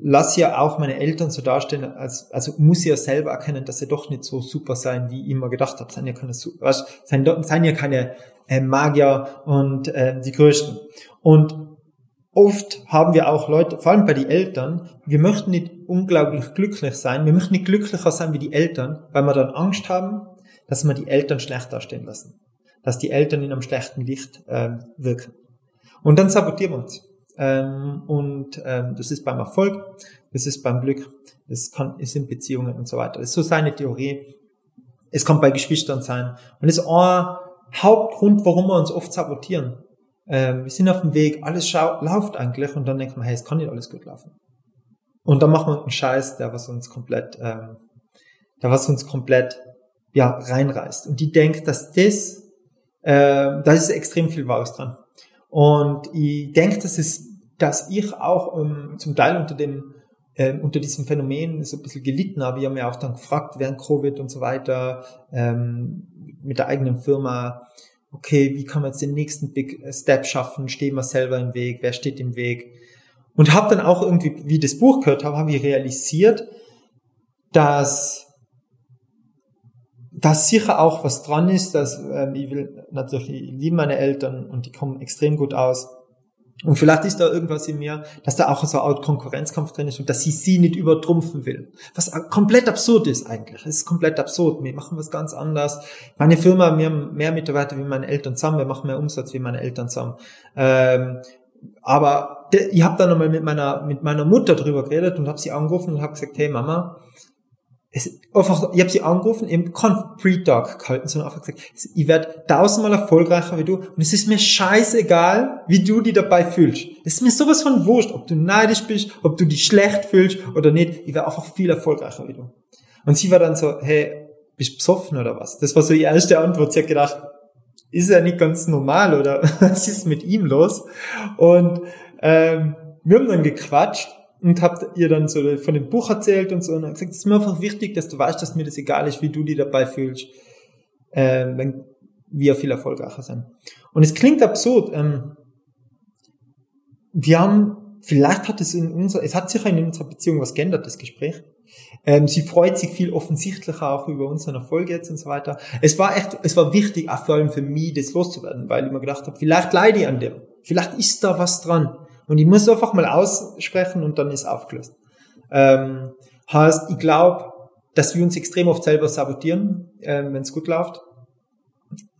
Speaker 1: lass ja auch meine Eltern so dastehen, als, also muss ja selber erkennen, dass sie doch nicht so super sein, wie ich immer gedacht habe. Seien ja keine, was, seien, seien ja keine äh, Magier und äh, die Größten. Und oft haben wir auch Leute, vor allem bei den Eltern, wir möchten nicht unglaublich glücklich sein, wir möchten nicht glücklicher sein wie die Eltern, weil wir dann Angst haben, dass wir die Eltern schlecht dastehen lassen. Dass die Eltern in einem schlechten Licht äh, wirken. Und dann sabotieren wir uns. Ähm, und ähm, das ist beim Erfolg, das ist beim Glück, das kann, ist in Beziehungen und so weiter. Das ist so seine Theorie. Es kann bei Geschwistern sein. Und das ist ein Hauptgrund, warum wir uns oft sabotieren. Ähm, wir sind auf dem Weg, alles läuft eigentlich und dann denkt man, hey, es kann nicht alles gut laufen. Und dann machen wir einen Scheiß, der was uns komplett, ähm, der was uns komplett ja reinreißt. Und die denkt, dass das, äh, da ist extrem viel Wahres dran. Und ich denke, dass es, dass ich auch ähm, zum Teil unter dem ähm, unter diesem Phänomen so ein bisschen gelitten habe. Ich habe mir auch dann gefragt während Covid und so weiter ähm, mit der eigenen Firma, okay, wie kann man jetzt den nächsten Big Step schaffen? Stehen wir selber im Weg? Wer steht im Weg? Und habe dann auch irgendwie, wie das Buch gehört habe, habe ich realisiert, dass dass sicher auch was dran ist, dass ähm, ich will natürlich, ich liebe meine Eltern und die kommen extrem gut aus. Und vielleicht ist da irgendwas in mir, dass da auch so ein Konkurrenzkampf drin ist und dass sie sie nicht übertrumpfen will. Was komplett absurd ist eigentlich. Es ist komplett absurd. Wir machen was ganz anderes. Meine Firma, wir haben mehr Mitarbeiter wie meine Eltern zusammen. Wir machen mehr Umsatz wie meine Eltern zusammen. Ähm, aber ich habe dann nochmal mit meiner mit meiner Mutter drüber geredet und habe sie angerufen und habe gesagt, hey Mama, es, einfach, ich habe sie angerufen, eben kein Pre-Talk gehalten, sondern einfach gesagt, ich werde tausendmal erfolgreicher wie du und es ist mir scheißegal, wie du dich dabei fühlst. Es ist mir sowas von wurscht, ob du neidisch bist, ob du dich schlecht fühlst oder nicht. Ich werde einfach viel erfolgreicher wie du. Und sie war dann so, hey, bist du besoffen oder was? Das war so die erste Antwort. Sie hat gedacht, ist er nicht ganz normal oder was ist mit ihm los? Und ähm, wir haben dann gequatscht und habt ihr dann so von dem Buch erzählt und so und gesagt, es ist mir einfach wichtig, dass du weißt, dass mir das egal ist, wie du dich dabei fühlst, äh, wenn wir viel erfolgreicher sind. Und es klingt absurd. Ähm, wir haben, vielleicht hat es in unserer, es hat sicher in unserer Beziehung was geändert, das Gespräch. Ähm, sie freut sich viel offensichtlicher auch über unseren Erfolg jetzt und so weiter. Es war echt, es war wichtig, auch vor allem für mich, das loszuwerden, weil ich mir gedacht habe, vielleicht leide ich an dem. Vielleicht ist da was dran. Und ich muss einfach mal aussprechen und dann ist aufgelöst. Ähm, heißt, ich glaube, dass wir uns extrem oft selber sabotieren, ähm, wenn es gut läuft.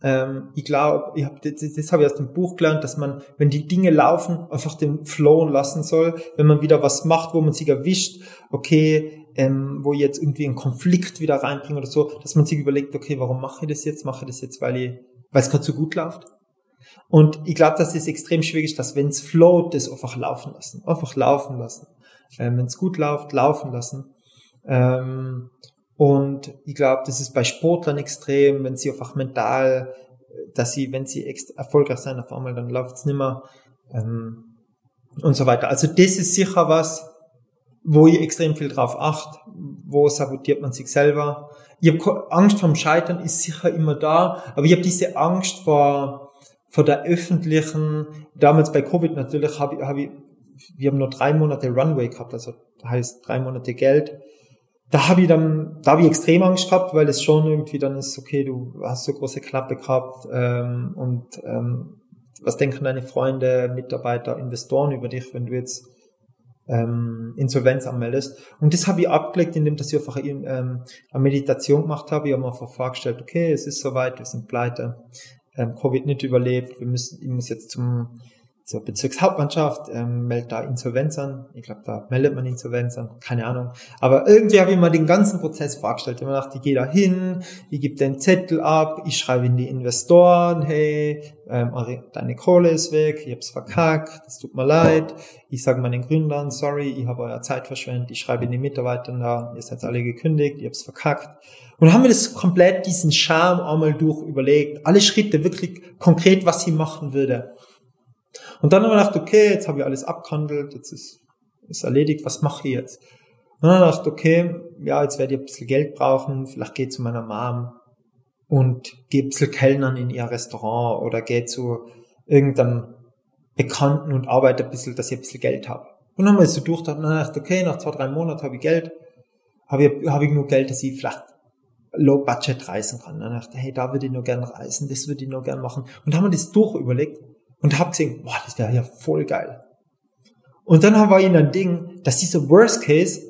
Speaker 1: Ähm, ich glaube, ich hab, das, das habe ich aus dem Buch gelernt, dass man, wenn die Dinge laufen, einfach den flowen lassen soll. Wenn man wieder was macht, wo man sich erwischt, okay, ähm, wo ich jetzt irgendwie einen Konflikt wieder reinbringe oder so, dass man sich überlegt, okay, warum mache ich das jetzt? Mache ich das jetzt, weil ich, weil es gerade so gut läuft? Und ich glaube, dass es extrem schwierig ist, dass wenn es float, das einfach laufen lassen. Einfach laufen lassen. Ähm, wenn es gut läuft, laufen lassen. Ähm, und ich glaube, das ist bei Sportlern extrem, wenn sie einfach mental, dass sie, wenn sie erfolgreich sein auf einmal, dann läuft es nimmer ähm, und so weiter. Also das ist sicher was, wo ich extrem viel drauf acht, wo sabotiert man sich selber. Ich habe Angst vom Scheitern ist sicher immer da, aber ich habe diese Angst vor vor der öffentlichen, damals bei Covid natürlich, habe hab ich, wir haben nur drei Monate Runway gehabt, also heißt drei Monate Geld. Da habe ich dann, da habe ich extrem Angst gehabt, weil es schon irgendwie dann ist, okay, du hast so große Klappe gehabt ähm, und ähm, was denken deine Freunde, Mitarbeiter, Investoren über dich, wenn du jetzt ähm, Insolvenz anmeldest. Und das habe ich abgelegt, indem dass ich einfach ähm, eine Meditation gemacht habe. Ich habe mir einfach vorgestellt, okay, es ist soweit, wir sind pleite ähm, Covid nicht überlebt. Wir müssen, ich muss jetzt zum zur Bezirkshauptmannschaft, ähm, meldet da Insolvenz an. Ich glaube, da meldet man Insolvenz an, keine Ahnung. Aber irgendwie habe ich mir den ganzen Prozess vorgestellt. Ich habe gedacht, ich gehe da hin, ich gebe den Zettel ab, ich schreibe in die Investoren, hey, ähm, deine Kohle ist weg, ich hab's verkackt, es tut mir leid. Ich sage meinen Gründern, sorry, ich habe euer Zeit verschwendet. Ich schreibe in die Mitarbeiter da, ihr seid alle gekündigt, ich hab's verkackt. Und haben wir das komplett, diesen Charme einmal durch überlegt. Alle Schritte, wirklich konkret, was sie machen würde. Und dann haben wir gedacht, okay, jetzt habe ich alles abgehandelt, jetzt ist, ist erledigt, was mache ich jetzt? Und dann haben wir gedacht, okay, ja, jetzt werde ich ein bisschen Geld brauchen, vielleicht gehe zu meiner Mom und gehe ein bisschen Kellnern in ihr Restaurant oder gehe zu irgendeinem Bekannten und arbeite ein bisschen, dass ich ein bisschen Geld habe. Und dann haben wir so durch, dann habe ich gedacht, okay, nach zwei, drei Monaten habe ich Geld, habe ich, habe ich nur Geld, dass ich vielleicht low budget reisen kann. dann dachte hey, da würde ich nur gern reisen, das würde ich nur gern machen. Und haben wir das durch überlegt und habe gesehen, boah, das wäre ja voll geil. Und dann haben wir ihnen ein Ding, dass dieser Worst Case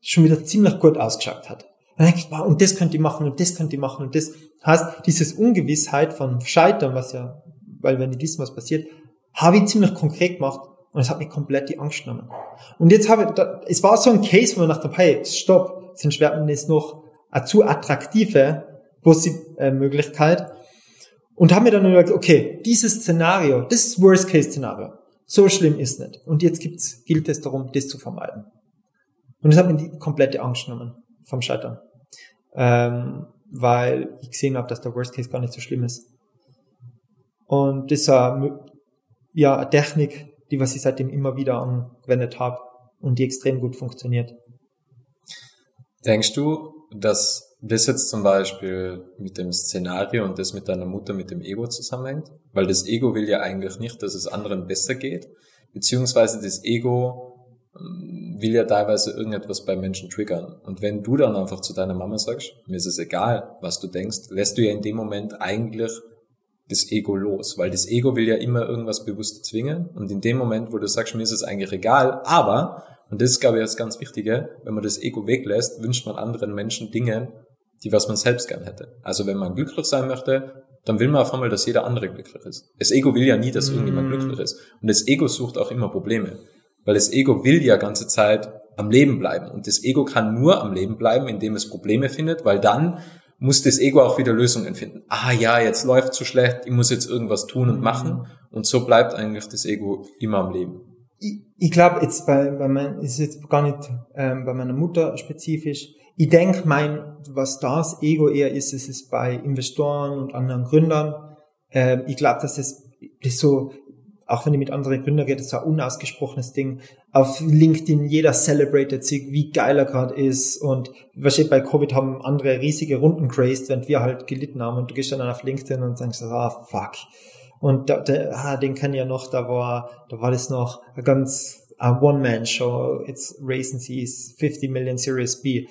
Speaker 1: schon wieder ziemlich gut ausgeschaut hat. denke ich, boah, und das könnt ihr machen und das könnt ihr machen und das heißt, dieses Ungewissheit von Scheitern, was ja, weil wenn diesem was passiert, habe ich ziemlich konkret gemacht und es hat mich komplett die Angst genommen. Und jetzt habe ich, da, es war so ein Case, wo man dachte, hey, stopp, sonst wird man jetzt noch zu attraktive Möglichkeit. Und haben mir dann gesagt, okay, dieses Szenario, das ist Worst-Case-Szenario. So schlimm ist nicht. Und jetzt gibt's, gilt es darum, das zu vermeiden. Und das hat mir die komplette Angst genommen vom Scheitern. Ähm, weil ich gesehen habe, dass der Worst Case gar nicht so schlimm ist. Und das ist eine, ja, eine Technik, die was ich seitdem immer wieder angewendet habe und die extrem gut funktioniert.
Speaker 3: Denkst du, dass das jetzt zum Beispiel mit dem Szenario und das mit deiner Mutter mit dem Ego zusammenhängt? Weil das Ego will ja eigentlich nicht, dass es anderen besser geht, beziehungsweise das Ego ähm, will ja teilweise irgendetwas bei Menschen triggern. Und wenn du dann einfach zu deiner Mama sagst, mir ist es egal, was du denkst, lässt du ja in dem Moment eigentlich das Ego los, weil das Ego will ja immer irgendwas bewusst zwingen und in dem Moment, wo du sagst, mir ist es eigentlich egal, aber und das ist, glaube ich, das ganz Wichtige. Wenn man das Ego weglässt, wünscht man anderen Menschen Dinge, die was man selbst gern hätte. Also wenn man glücklich sein möchte, dann will man auf einmal, dass jeder andere glücklich ist. Das Ego will ja nie, dass irgendjemand
Speaker 1: Mm.
Speaker 3: glücklich ist. Und das Ego sucht auch immer Probleme. Weil das Ego will ja ganze Zeit am Leben bleiben. Und das Ego kann nur am Leben bleiben, indem es Probleme findet, weil dann muss das Ego auch wieder Lösungen finden. Ah ja, jetzt läuft so schlecht, ich muss jetzt irgendwas tun und machen. Und so bleibt eigentlich das Ego immer am Leben.
Speaker 1: Ich, ich glaube jetzt bei, bei mein, ist jetzt gar nicht ähm, bei meiner Mutter spezifisch. Ich denke, mein, was das Ego eher ist, ist es bei Investoren und anderen Gründern. Ähm, ich glaube, dass das, das so, auch wenn ich mit anderen Gründern rede, das ist ein unausgesprochenes Ding. Auf LinkedIn jeder celebrated sich, wie geil er gerade ist. Und wahrscheinlich bei Covid haben andere riesige Runden crazed, während wir halt gelitten haben. Und du gehst dann auf LinkedIn und denkst, ah, fuck. Und da, der, ah, den kann ja noch, da war, da war das noch ein ganz One-Man-Show. Jetzt raisen sie 50 Million Series B.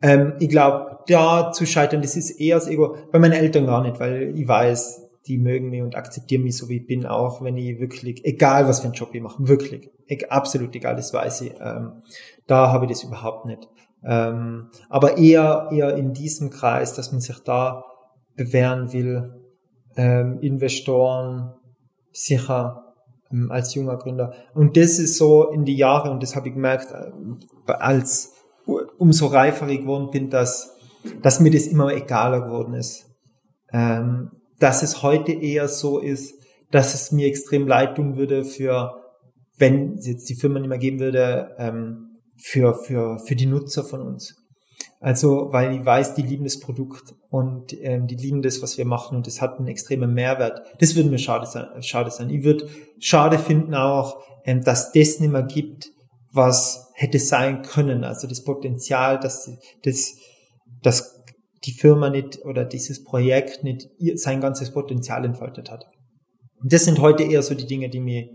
Speaker 1: Ähm, ich glaube, da zu scheitern, das ist eher das Ego. Bei meinen Eltern gar nicht, weil ich weiß, die mögen mich und akzeptieren mich so wie ich bin, auch wenn ich wirklich, egal was für einen Job ich mache, wirklich, absolut egal, das weiß ich. Ähm, da habe ich das überhaupt nicht. Ähm, aber eher, eher in diesem Kreis, dass man sich da bewähren will, ähm, Investoren, sicher ähm, als junger Gründer. Und das ist so in die Jahre, und das habe ich gemerkt, ähm, als umso reifer ich geworden bin, dass, dass mir das immer egaler geworden ist. Ähm, dass es heute eher so ist, dass es mir extrem leid tun würde für, wenn es jetzt die Firma nicht mehr geben würde, ähm, für, für, für die Nutzer von uns. Also, weil ich weiß, die lieben das Produkt und ähm, die lieben das, was wir machen und es hat einen extremen Mehrwert. Das würde mir schade sein. Schade sein. Ich würde schade finden auch, ähm, dass das nicht mehr gibt, was hätte sein können. Also das Potenzial, dass das, dass die Firma nicht oder dieses Projekt nicht sein ganzes Potenzial entfaltet hat. Und das sind heute eher so die Dinge, die mir,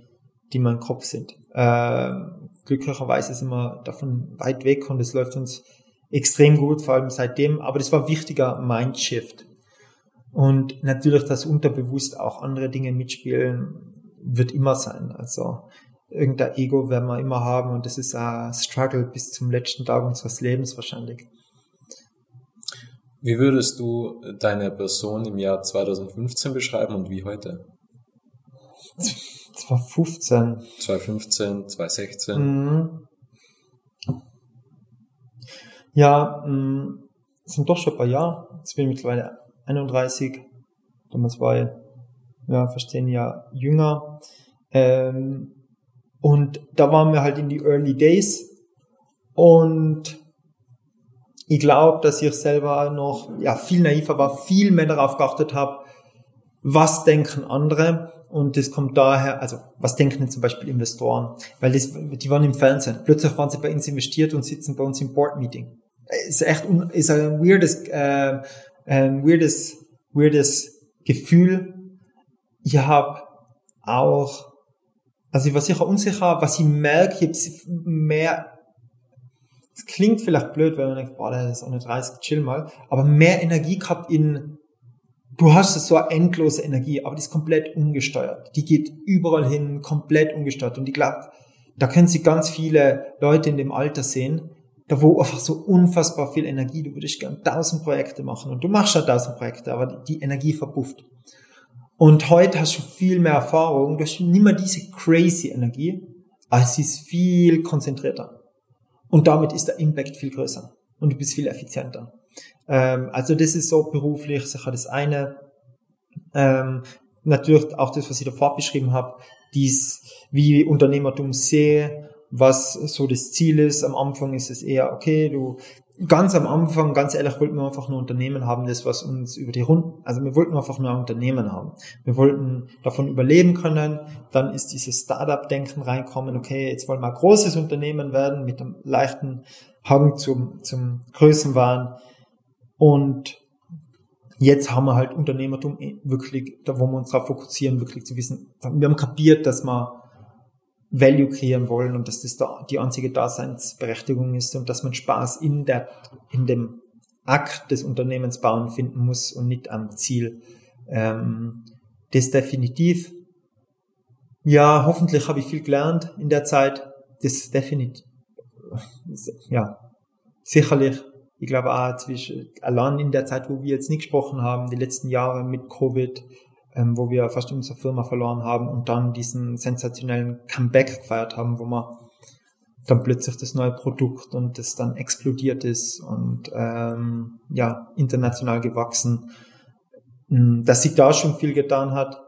Speaker 1: die mir im Kopf sind. Ähm, glücklicherweise sind wir davon weit weg und es läuft uns extrem gut, vor allem seitdem. Aber das war ein wichtiger Mindshift. Und natürlich, dass unterbewusst auch andere Dinge mitspielen, wird immer sein. Also irgendein Ego werden wir immer haben und das ist ein Struggle bis zum letzten Tag unseres Lebens wahrscheinlich.
Speaker 3: Wie würdest du deine Person im Jahr 2015 beschreiben und wie heute?
Speaker 1: 2015.
Speaker 3: 2015, 2016?
Speaker 1: Mhm. Ja, mh, sind doch schon ein paar Jahre. Jetzt bin ich mittlerweile 31. Damals war ich ja, zehn Jahre jünger. Ähm, und da waren wir halt in die Early Days. Und ich glaube, dass ich selber noch ja, viel naiver war, viel mehr darauf geachtet habe, was denken andere. Und das kommt daher, also was denken denn zum Beispiel Investoren? Weil das, die waren im Fernsehen. Plötzlich waren sie bei uns investiert und sitzen bei uns im Board-Meeting. Ist echt ist ein weirdes, äh, ein weirdes, weirdes Gefühl. Ich habe auch, also ich war sicher unsicher, was ich merke, ich habe mehr es klingt vielleicht blöd, wenn man denkt, boah, das ist auch eine 30, chill mal, aber mehr Energie gehabt in, du hast so eine endlose Energie, aber die ist komplett ungesteuert. Die geht überall hin, komplett ungesteuert. Und ich glaube, da können Sie ganz viele Leute in dem Alter sehen, da wo einfach so unfassbar viel Energie, du würdest gern tausend Projekte machen und du machst ja tausend Projekte, aber die, Energie verpufft. Und heute hast du viel mehr Erfahrung, du hast nicht mehr diese crazy Energie, aber es ist viel konzentrierter. Und damit ist der Impact viel größer und du bist viel effizienter. Ähm, also das ist so beruflich sicher das eine. Ähm, natürlich auch das, was ich davor beschrieben habe, dies, wie Unternehmertum sehe, was so das Ziel ist. Am Anfang ist es eher, okay, du, ganz am Anfang, ganz ehrlich, wollten wir einfach nur Unternehmen haben, das was uns über die Runden, also wir wollten einfach nur ein Unternehmen haben. Wir wollten davon überleben können. Dann ist dieses Startup-Denken reinkommen, okay, jetzt wollen wir ein großes Unternehmen werden mit einem leichten Hang zum, zum Größenwahn. Und jetzt haben wir halt Unternehmertum wirklich, da wo wir uns darauf fokussieren, wirklich zu wissen, wir haben kapiert, dass wir Value kreieren wollen und dass das da die einzige Daseinsberechtigung ist und dass man Spaß in der, in dem Akt des Unternehmens bauen finden muss und nicht am Ziel. Ähm, das definitiv. Ja, hoffentlich habe ich viel gelernt in der Zeit. Das definitiv. Ja, sicherlich. ich glaube auch zwischen, allein in der Zeit, wo wir jetzt nicht gesprochen haben, die letzten Jahre mit Covid, ähm, wo wir fast unsere Firma verloren haben und dann diesen sensationellen Comeback gefeiert haben, wo man dann plötzlich das neue Produkt und das dann explodiert ist und ähm, ja international gewachsen, hm, dass sich da schon viel getan hat.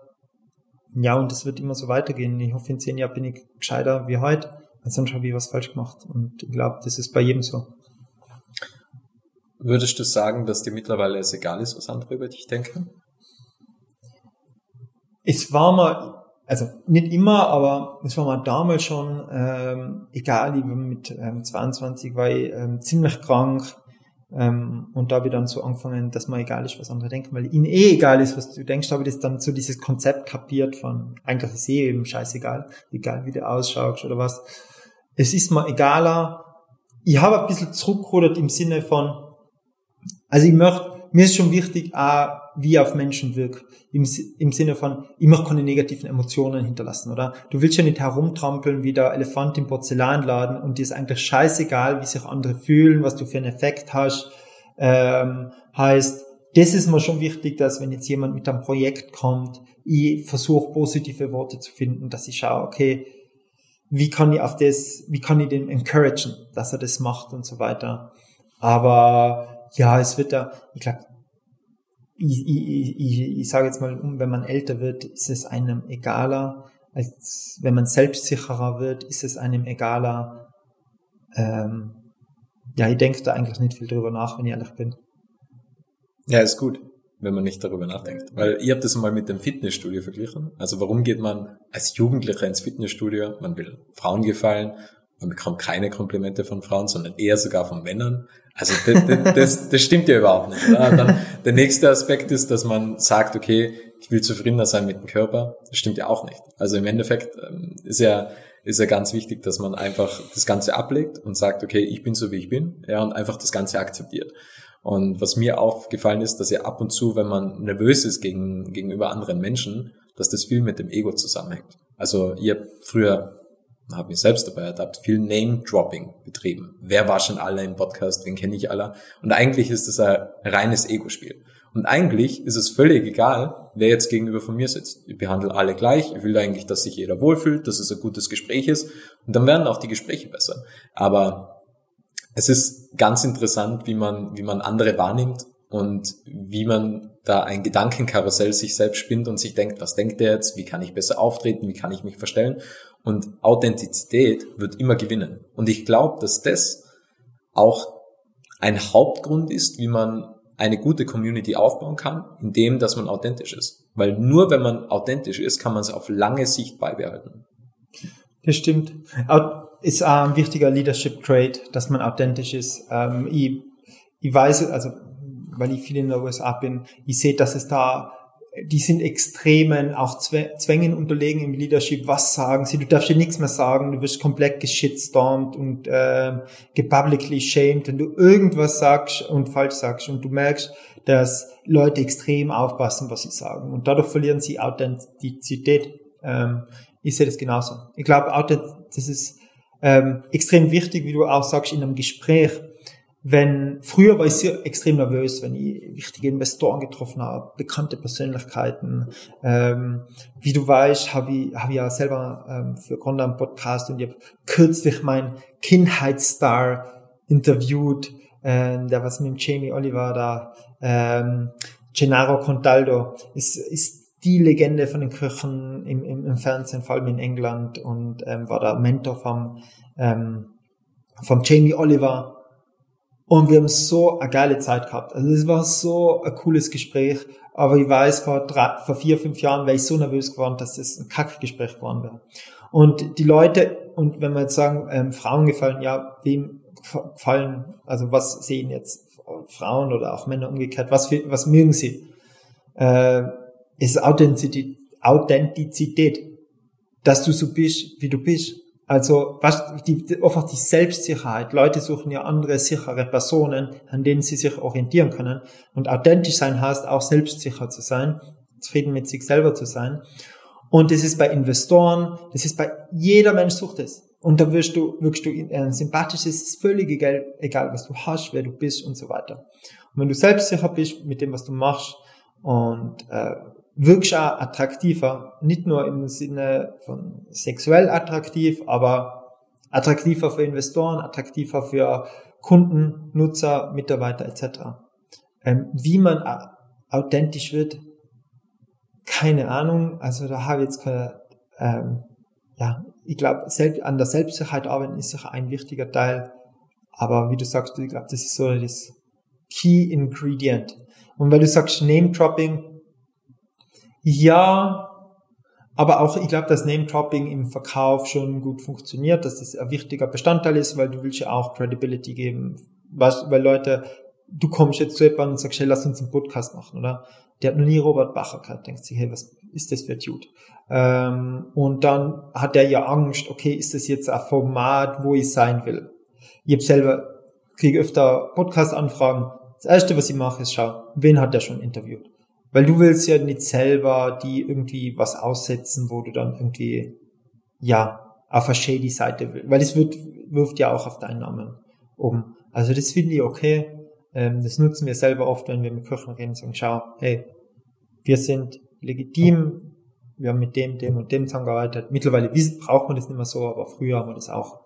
Speaker 1: Ja, und es wird immer so weitergehen. Ich hoffe, in zehn Jahren bin ich gescheiter wie heute. Sonst habe ich was falsch gemacht. Und ich glaube, das ist bei jedem so.
Speaker 3: Würdest du sagen, dass dir mittlerweile es egal ist, was andere über dich denken?
Speaker 1: Es war mal, also nicht immer, aber es war mal damals schon ähm, egal. Ich war mit ähm, 22 war ich ähm, ziemlich krank ähm, und da habe ich dann so angefangen, dass mir egal ist, was andere denken, weil ihnen eh egal ist, was du denkst. habe ich das dann so dieses Konzept kapiert von eigentlich ist eh eben scheißegal, egal wie du ausschaust oder was. Es ist mir egaler. Ich habe ein bisschen zurückgerudert im Sinne von, also ich möchte, mir ist schon wichtig, auch, wie auf Menschen wirkt. Im, Im Sinne von, möchte keine negativen Emotionen hinterlassen, oder? Du willst ja nicht herumtrampeln wie der Elefant im Porzellanladen und dir ist eigentlich scheißegal, wie sich andere fühlen, was du für einen Effekt hast. Ähm, heißt, das ist mir schon wichtig, dass wenn jetzt jemand mit einem Projekt kommt, ich versuche positive Worte zu finden, dass ich schaue, okay, wie kann ich auf das, wie kann ich den encouragen, dass er das macht und so weiter. Aber ja, es wird da, ich glaube, ich, ich, ich, ich sage jetzt mal, wenn man älter wird, ist es einem egaler, als wenn man selbstsicherer wird, ist es einem egaler. Ähm, ja, ich denke da eigentlich nicht viel drüber nach, wenn ich ehrlich bin.
Speaker 3: Ja, ist gut, wenn man nicht darüber nachdenkt. Weil ihr habt das mal mit dem Fitnessstudio verglichen. Also warum geht man als Jugendlicher ins Fitnessstudio? Man will Frauen gefallen, man bekommt keine Komplimente von Frauen, sondern eher sogar von Männern. Also das, das, das stimmt ja überhaupt nicht. Dann, der nächste Aspekt ist, dass man sagt, okay, ich will zufriedener sein mit dem Körper. Das stimmt ja auch nicht. Also im Endeffekt ähm, ist ja ist ja ganz wichtig, dass man einfach das Ganze ablegt und sagt, okay, ich bin so wie ich bin, ja, und einfach das Ganze akzeptiert. Und was mir aufgefallen ist, dass ja ab und zu, wenn man nervös ist gegen, gegenüber anderen Menschen, dass das viel mit dem Ego zusammenhängt. Also ihr früher habe mich selbst dabei ertappt, viel Name-Dropping betrieben. Wer war schon alle im Podcast, wen kenne ich alle? Und eigentlich ist es ein reines Ego-Spiel. Und eigentlich ist es völlig egal, wer jetzt gegenüber von mir sitzt. Ich behandle alle gleich. Ich will eigentlich, dass sich jeder wohlfühlt, dass es ein gutes Gespräch ist. Und dann werden auch die Gespräche besser. Aber es ist ganz interessant, wie man, wie man andere wahrnimmt und wie man da ein Gedankenkarussell sich selbst spinnt und sich denkt, was denkt der jetzt? Wie kann ich besser auftreten? Wie kann ich mich verstellen? Und Authentizität wird immer gewinnen. Und ich glaube, dass das auch ein Hauptgrund ist, wie man eine gute Community aufbauen kann, indem, dass man authentisch ist. Weil nur wenn man authentisch ist, kann man es auf lange Sicht beibehalten.
Speaker 1: Das stimmt. Ist ein wichtiger Leadership Trait, dass man authentisch ist. Ähm, ich, ich weiß, also, weil ich viel in der USA bin, ich sehe, dass es da die sind extremen, auch Zwängen unterlegen im Leadership. Was sagen sie? Du darfst dir nichts mehr sagen. Du wirst komplett geschitstormt und äh, gepublicly shamed, wenn du irgendwas sagst und falsch sagst. Und du merkst, dass Leute extrem aufpassen, was sie sagen. Und dadurch verlieren sie Authentizität. Ähm, ich sehe das genauso. Ich glaube, das ist ähm, extrem wichtig, wie du auch sagst, in einem Gespräch wenn früher war ich sehr extrem nervös, wenn ich wichtige Investoren getroffen habe, bekannte Persönlichkeiten. Ähm, wie du weißt, habe ich, hab ich ja selber ähm, für Gründer einen Podcast und ich habe kürzlich meinen Kindheitsstar interviewt, äh, der was mit Jamie Oliver da, ähm, Gennaro Contaldo, ist, ist die Legende von den Köchen im, im, im Fernsehen, vor allem in England und ähm, war der Mentor vom, ähm, vom Jamie Oliver und wir haben so eine geile Zeit gehabt. Also es war so ein cooles Gespräch. Aber ich weiß, vor, drei, vor vier, fünf Jahren wäre ich so nervös geworden, dass das ein Kackgespräch geworden wäre. Und die Leute, und wenn wir jetzt sagen, ähm, Frauen gefallen, ja, wem gefallen, also was sehen jetzt Frauen oder auch Männer umgekehrt, was, für, was mögen sie? Äh, ist Authentizität, Authentizität, dass du so bist, wie du bist. Also was, die, einfach die Selbstsicherheit. Leute suchen ja andere sichere Personen, an denen sie sich orientieren können. Und authentisch sein heißt auch selbstsicher zu sein, zufrieden mit sich selber zu sein. Und das ist bei Investoren, das ist bei jeder Mensch sucht es. Und da wirst du, wirkst du äh, sympathisch, es ist völlig egal, egal, was du hast, wer du bist und so weiter. Und wenn du selbstsicher bist mit dem, was du machst und äh, wirkst auch attraktiver, nicht nur im Sinne von sexuell attraktiv, aber attraktiver für Investoren, attraktiver für Kunden, Nutzer, Mitarbeiter etc. Ähm, wie man authentisch wird, keine Ahnung. Also da habe ich jetzt keine, ähm, ja, ich glaube, an der Selbstsicherheit arbeiten ist sicher ein wichtiger Teil. Aber wie du sagst, ich glaube, das ist so das Key Ingredient. Und weil du sagst Name-Dropping, ja, aber auch, ich glaube, dass Name-Dropping im Verkauf schon gut funktioniert, dass das ein wichtiger Bestandteil ist, weil du willst ja auch Credibility geben. Weil Leute, du kommst jetzt zu jemandem und sagst, hey, lass uns einen Podcast machen, oder? Der hat noch nie Robert Bacher gehabt, denkt sich, hey, was ist das für ein Dude? Ähm, und dann hat er ja Angst, okay, ist das jetzt ein Format, wo ich sein will? Ich habe selber, kriege öfter Podcast-Anfragen. Das erste, was ich mache, ist schau, wen hat der schon interviewt? Weil du willst ja nicht selber die irgendwie was aussetzen, wo du dann irgendwie, ja, auf eine shady Seite willst. Weil es wird, wirft ja auch auf deinen Namen um. Also das finde ich okay. Ähm, das nutzen wir selber oft, wenn wir mit Kirchen reden und sagen, schau, hey, wir sind legitim, wir haben mit dem, dem und dem zusammengearbeitet. Mittlerweile braucht man das nicht mehr so, aber früher haben wir das auch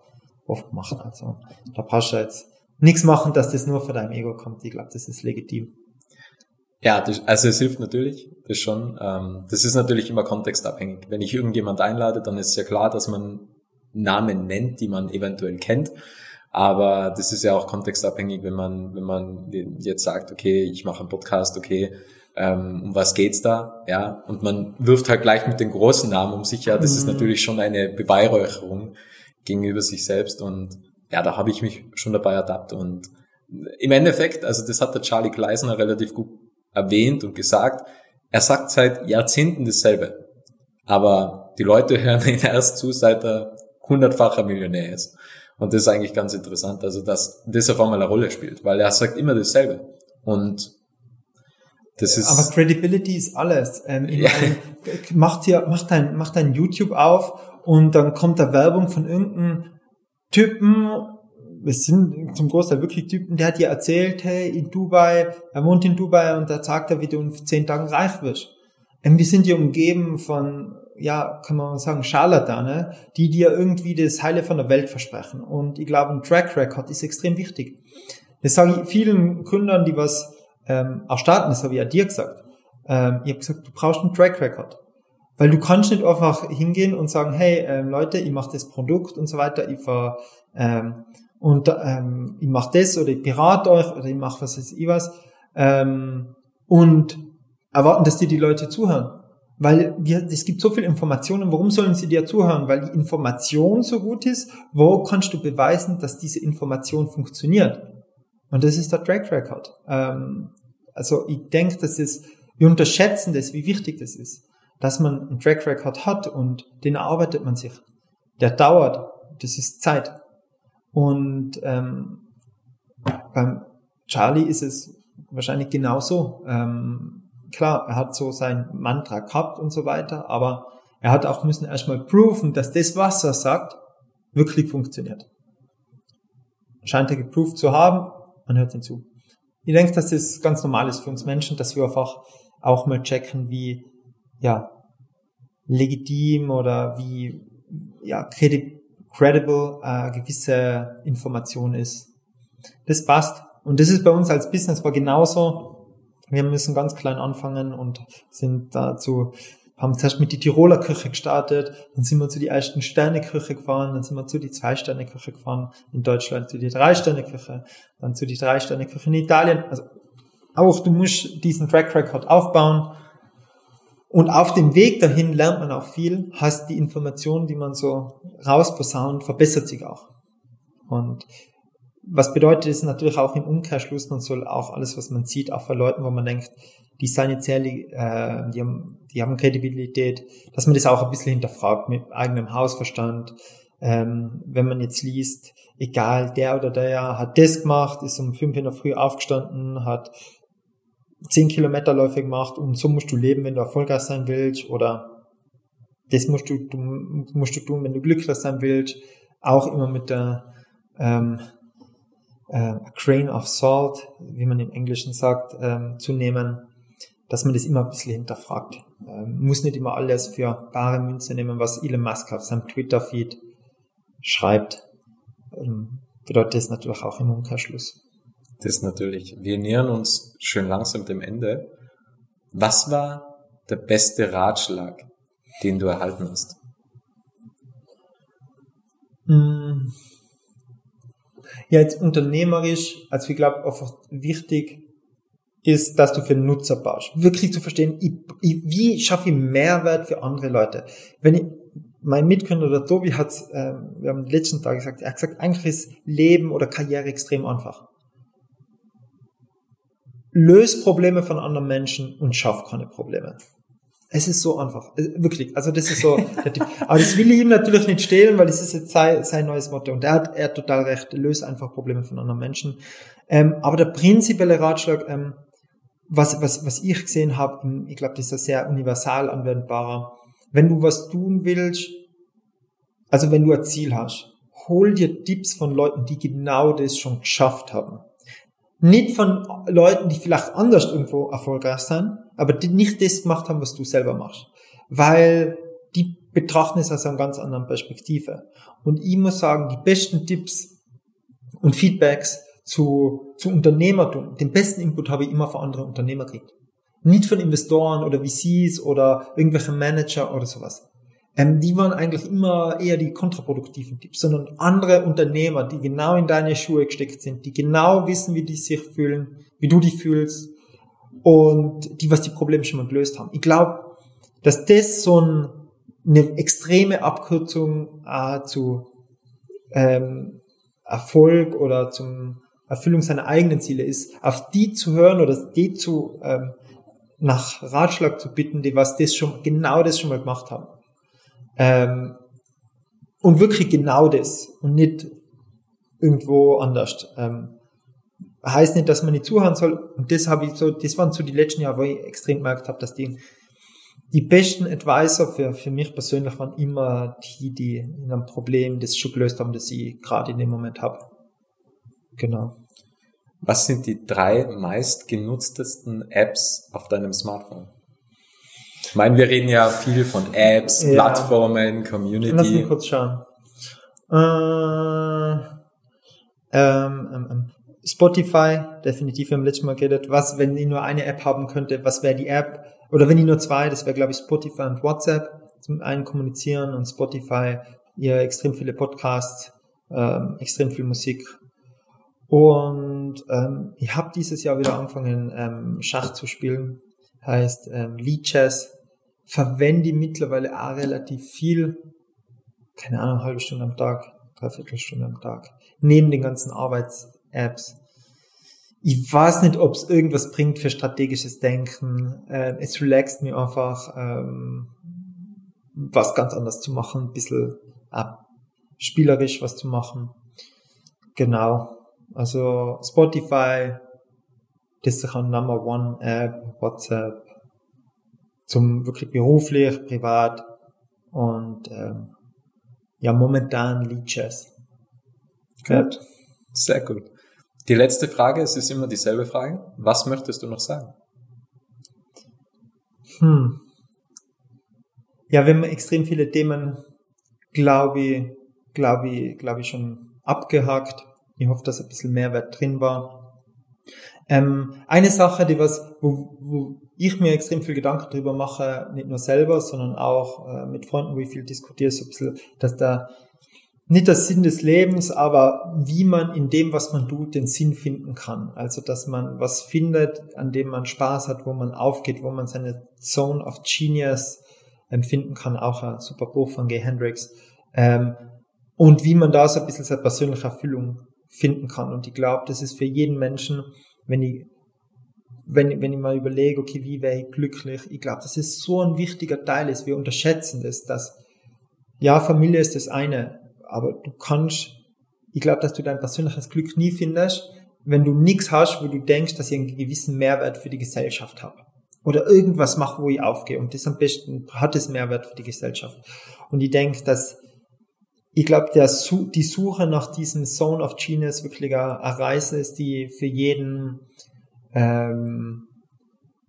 Speaker 1: oft gemacht. Also da brauchst du jetzt nichts machen, dass das nur von deinem Ego kommt. Ich glaube, das ist legitim.
Speaker 3: Ja, das, also es hilft natürlich, das schon. Ähm, das ist natürlich immer kontextabhängig. Wenn ich irgendjemand einlade, dann ist ja klar, dass man Namen nennt, die man eventuell kennt. Aber das ist ja auch kontextabhängig, wenn man, wenn man jetzt sagt, okay, ich mache einen Podcast, okay, ähm, um was geht's da? Ja, und man wirft halt gleich mit den großen Namen um sich. Ja, das mhm. ist natürlich schon eine Beweihräucherung gegenüber sich selbst. Und ja, da habe ich mich schon dabei ertappt. Und im Endeffekt, also das hat der Charlie Gleisner relativ gut erwähnt und gesagt, er sagt seit Jahrzehnten dasselbe. Aber die Leute hören ihn erst zu, seit er hundertfacher Millionär ist. Und das ist eigentlich ganz interessant, also dass das auf einmal eine Rolle spielt, weil er sagt immer dasselbe. Und das ist.
Speaker 1: Aber Credibility ist alles. Ähm, ja. meine, mach dir, mach dein, mach dein YouTube auf und dann kommt da Werbung von irgendeinem Typen es sind zum Großteil wirklich Typen, der hat dir erzählt, hey, in Dubai, er wohnt in Dubai und da sagt er, wie du in zehn Tagen reich wirst. Und ähm, wir sind hier umgeben von, ja, kann man sagen, Scharlatane, die dir irgendwie das Heile von der Welt versprechen. Und ich glaube, ein Track Record ist extrem wichtig. Das sage ich vielen Gründern, die was ähm, auch starten, das habe ich ja dir gesagt. Ähm, ich habe gesagt, du brauchst einen Track Record. Weil du kannst nicht einfach hingehen und sagen, hey, ähm, Leute, ich mache das Produkt und so weiter, ich ver, ähm, und ähm, ich mache das oder ich berate euch oder ich mache was weiß ich was ähm, und erwarten, dass dir die Leute zuhören. Weil wir, es gibt so viel Informationen, warum sollen sie dir zuhören? Weil die Information so gut ist, wo kannst du beweisen, dass diese Information funktioniert? Und das ist der Track Record. Ähm, also ich denke, dass es, wir unterschätzen das, wie wichtig das ist, dass man einen Track Record hat und den erarbeitet man sich. Der dauert, das ist Zeit. Und ähm, beim Charlie ist es wahrscheinlich genauso. Ähm, klar, er hat so sein Mantra gehabt und so weiter, aber er hat auch müssen erstmal proven, dass das, was er sagt, wirklich funktioniert. Scheint er geproved zu haben, man hört ihn zu. Ich denke, dass das ganz normal ist für uns Menschen, dass wir einfach auch mal checken, wie ja legitim oder wie ja kredibil credible äh, gewisse Information ist. Das passt. Und das ist bei uns als Business war genauso. Wir müssen ganz klein anfangen und sind dazu, haben zuerst mit die Tiroler Küche gestartet, dann sind wir zu die ersten Sterne-Küche gefahren, dann sind wir zu die Zwei-Sterne-Küche gefahren, in Deutschland zu die Drei-Sterne-Küche, dann zu die Drei-Sterne-Küche in Italien. Also auch du musst diesen Track Record aufbauen und auf dem Weg dahin lernt man auch viel, heißt die Information, die man so rausposaunt, verbessert sich auch. Und was bedeutet es natürlich auch im Umkehrschluss, man soll auch alles, was man sieht, auch verleuten, wo man denkt, die seien jetzt ehrlich, äh, die, haben, die haben Kredibilität, dass man das auch ein bisschen hinterfragt mit eigenem Hausverstand. Ähm, wenn man jetzt liest, egal, der oder der hat das gemacht, ist um fünf in der Früh aufgestanden, hat 10 Kilometerläufe gemacht und so musst du leben, wenn du erfolgreich sein willst oder das musst du, du musst du tun, wenn du glücklich sein willst. auch immer mit der ähm, äh, a grain of salt, wie man im Englischen sagt, ähm, zu nehmen, dass man das immer ein bisschen hinterfragt. Ähm, muss nicht immer alles für bare Münze nehmen, was Elon Musk auf seinem Twitter-Feed schreibt. Ähm, bedeutet das natürlich auch im Umkehrschluss.
Speaker 3: Das natürlich. Wir nähern uns schön langsam dem Ende. Was war der beste Ratschlag, den du erhalten hast?
Speaker 1: Hm. Ja, jetzt unternehmerisch, also ich glaube einfach wichtig ist, dass du für Nutzer baust. Wirklich zu verstehen, ich, ich, wie schaffe ich Mehrwert für andere Leute. Wenn ich, mein Mitgründer, der Tobi, hat äh, wir haben letzten Tag gesagt, er hat gesagt, eigentlich ist Leben oder Karriere extrem einfach. Löse Probleme von anderen Menschen und schaff keine Probleme. Es ist so einfach. Wirklich. Also das ist so. Aber das will ich ihm natürlich nicht stehlen, weil das ist jetzt sein, sein neues Motto. Und er hat, er hat total recht. Löse einfach Probleme von anderen Menschen. Ähm, aber der prinzipielle Ratschlag, ähm, was, was, was ich gesehen habe, ich glaube, das ist ein sehr universal anwendbarer. Wenn du was tun willst, also wenn du ein Ziel hast, hol dir Tipps von Leuten, die genau das schon geschafft haben. Nicht von Leuten, die vielleicht anders irgendwo erfolgreich sind, aber die nicht das gemacht haben, was du selber machst. Weil die betrachten es aus einer ganz anderen Perspektive. Und ich muss sagen, die besten Tipps und Feedbacks zu, zu Unternehmertum, den besten Input habe ich immer von anderen Unternehmer gekriegt. Nicht von Investoren oder VCs oder irgendwelchen Manager oder sowas. Ähm, die waren eigentlich immer eher die kontraproduktiven Tipps, sondern andere Unternehmer, die genau in deine Schuhe gesteckt sind, die genau wissen, wie die sich fühlen, wie du dich fühlst und die, was die Probleme schon mal gelöst haben. Ich glaube, dass das so ein, eine extreme Abkürzung äh, zu ähm, Erfolg oder zum Erfüllung seiner eigenen Ziele ist, auf die zu hören oder die zu ähm, nach Ratschlag zu bitten, die was das schon genau das schon mal gemacht haben. Ähm, und wirklich genau das und nicht irgendwo anders. Ähm, heißt nicht, dass man nicht zuhören soll. Und das habe ich so, das waren so die letzten Jahre, wo ich extrem gemerkt habe, dass die, die besten Advisor für, für mich persönlich waren immer die, die in einem Problem das schon gelöst haben, das ich gerade in dem Moment habe. Genau.
Speaker 3: Was sind die drei meistgenutztesten Apps auf deinem Smartphone? Ich meine, wir reden ja viel von Apps, ja. Plattformen, Community.
Speaker 1: Lass mich kurz schauen. Äh, ähm, ähm, ähm, Spotify, definitiv, haben letztes Mal geredet, was, wenn ich nur eine App haben könnte, was wäre die App? Oder wenn ich nur zwei, das wäre, glaube ich, Spotify und WhatsApp. Zum einen kommunizieren und Spotify, ihr extrem viele Podcasts, ähm, extrem viel Musik. Und ähm, ich habe dieses Jahr wieder angefangen, ähm, Schach zu spielen. Heißt ähm, Lead Chess verwende ich mittlerweile auch relativ viel, keine Ahnung, eine halbe Stunde am Tag, dreiviertel Stunde am Tag, neben den ganzen Arbeits-Apps. Ich weiß nicht, ob es irgendwas bringt für strategisches Denken. Äh, es relaxt mir einfach, ähm, was ganz anders zu machen, ein bisschen äh, spielerisch was zu machen. Genau. Also Spotify, das ist sicher Number One App, WhatsApp, zum wirklich beruflich, privat und ähm, ja, momentan Lead-Chess.
Speaker 3: Gut. Sehr gut. Die letzte Frage, es ist immer dieselbe Frage. Was möchtest du noch sagen?
Speaker 1: Hm. Ja, wir haben extrem viele Themen, glaube ich, glaube ich, glaube ich, schon abgehakt. Ich hoffe, dass ein bisschen Mehrwert drin war. Ähm, eine Sache, die was, wo, wo ich mir extrem viel Gedanken darüber mache, nicht nur selber, sondern auch äh, mit Freunden, wo ich viel diskutiere, so ein bisschen, dass da nicht der Sinn des Lebens, aber wie man in dem, was man tut, den Sinn finden kann. Also, dass man was findet, an dem man Spaß hat, wo man aufgeht, wo man seine Zone of Genius empfinden kann, auch ein super Buch von Gay Hendricks. Ähm, und wie man da so ein bisschen seine persönliche Erfüllung finden kann. Und ich glaube, das ist für jeden Menschen, wenn ich wenn, wenn ich mal überlege, okay, wie wäre ich glücklich, ich glaube, das ist so ein wichtiger Teil ist. Wir unterschätzen das, dass, ja, Familie ist das eine, aber du kannst, ich glaube, dass du dein persönliches Glück nie findest, wenn du nichts hast, wo du denkst, dass ich einen gewissen Mehrwert für die Gesellschaft habe. Oder irgendwas mache, wo ich aufgehe. Und das am besten hat es Mehrwert für die Gesellschaft. Und ich denke, dass ich glaube, die Suche nach diesem Zone of Genius wirklich eine Reise ist, die für jeden, ähm,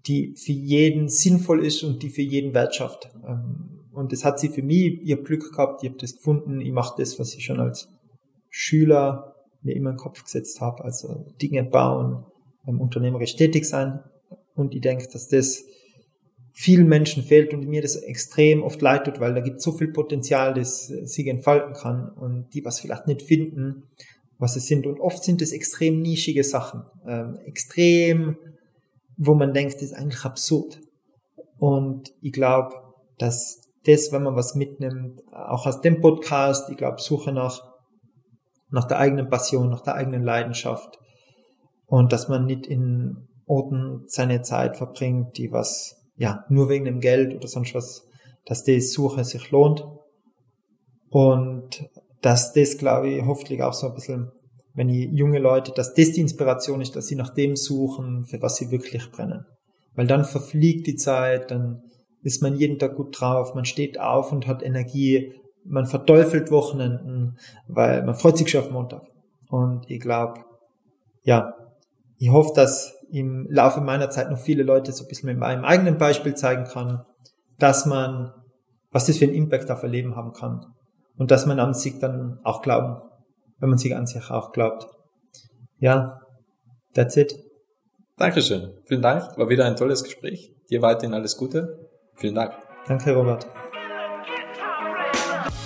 Speaker 1: die für jeden sinnvoll ist und die für jeden Wert schafft. Ähm, und das hat sie für mich ihr Glück gehabt. Ich habe das gefunden. Ich mache das, was ich schon als Schüler mir immer in den Kopf gesetzt habe. Also Dinge bauen, ähm, unternehmerisch tätig sein. Und ich denke, dass das vielen Menschen fehlt und mir das extrem oft leid tut, weil da gibt so viel Potenzial, das sich entfalten kann und die was vielleicht nicht finden, was es sind. Und oft sind es extrem nischige Sachen, ähm, extrem, wo man denkt, das ist eigentlich absurd. Und ich glaube, dass das, wenn man was mitnimmt, auch aus dem Podcast, ich glaube, Suche nach, nach der eigenen Passion, nach der eigenen Leidenschaft und dass man nicht in Orten seine Zeit verbringt, die was ja, nur wegen dem Geld oder sonst was, dass die Suche sich lohnt. Und dass das, glaube ich, hoffentlich auch so ein bisschen, wenn die junge Leute, dass das die Inspiration ist, dass sie nach dem suchen, für was sie wirklich brennen. Weil dann verfliegt die Zeit, dann ist man jeden Tag gut drauf, man steht auf und hat Energie, man verteufelt Wochenenden, weil man freut sich schon auf Montag. Und ich glaube, ja, ich hoffe, dass im Laufe meiner Zeit noch viele Leute so ein bisschen mit meinem eigenen Beispiel zeigen kann, dass man, was das für einen Impact auf ihr Leben haben kann. Und dass man an sich dann auch glauben, wenn man sich an sich auch glaubt. Ja, that's it.
Speaker 3: Dankeschön. Vielen Dank. War wieder ein tolles Gespräch. Dir weiterhin alles Gute. Vielen Dank.
Speaker 1: Danke, Robert.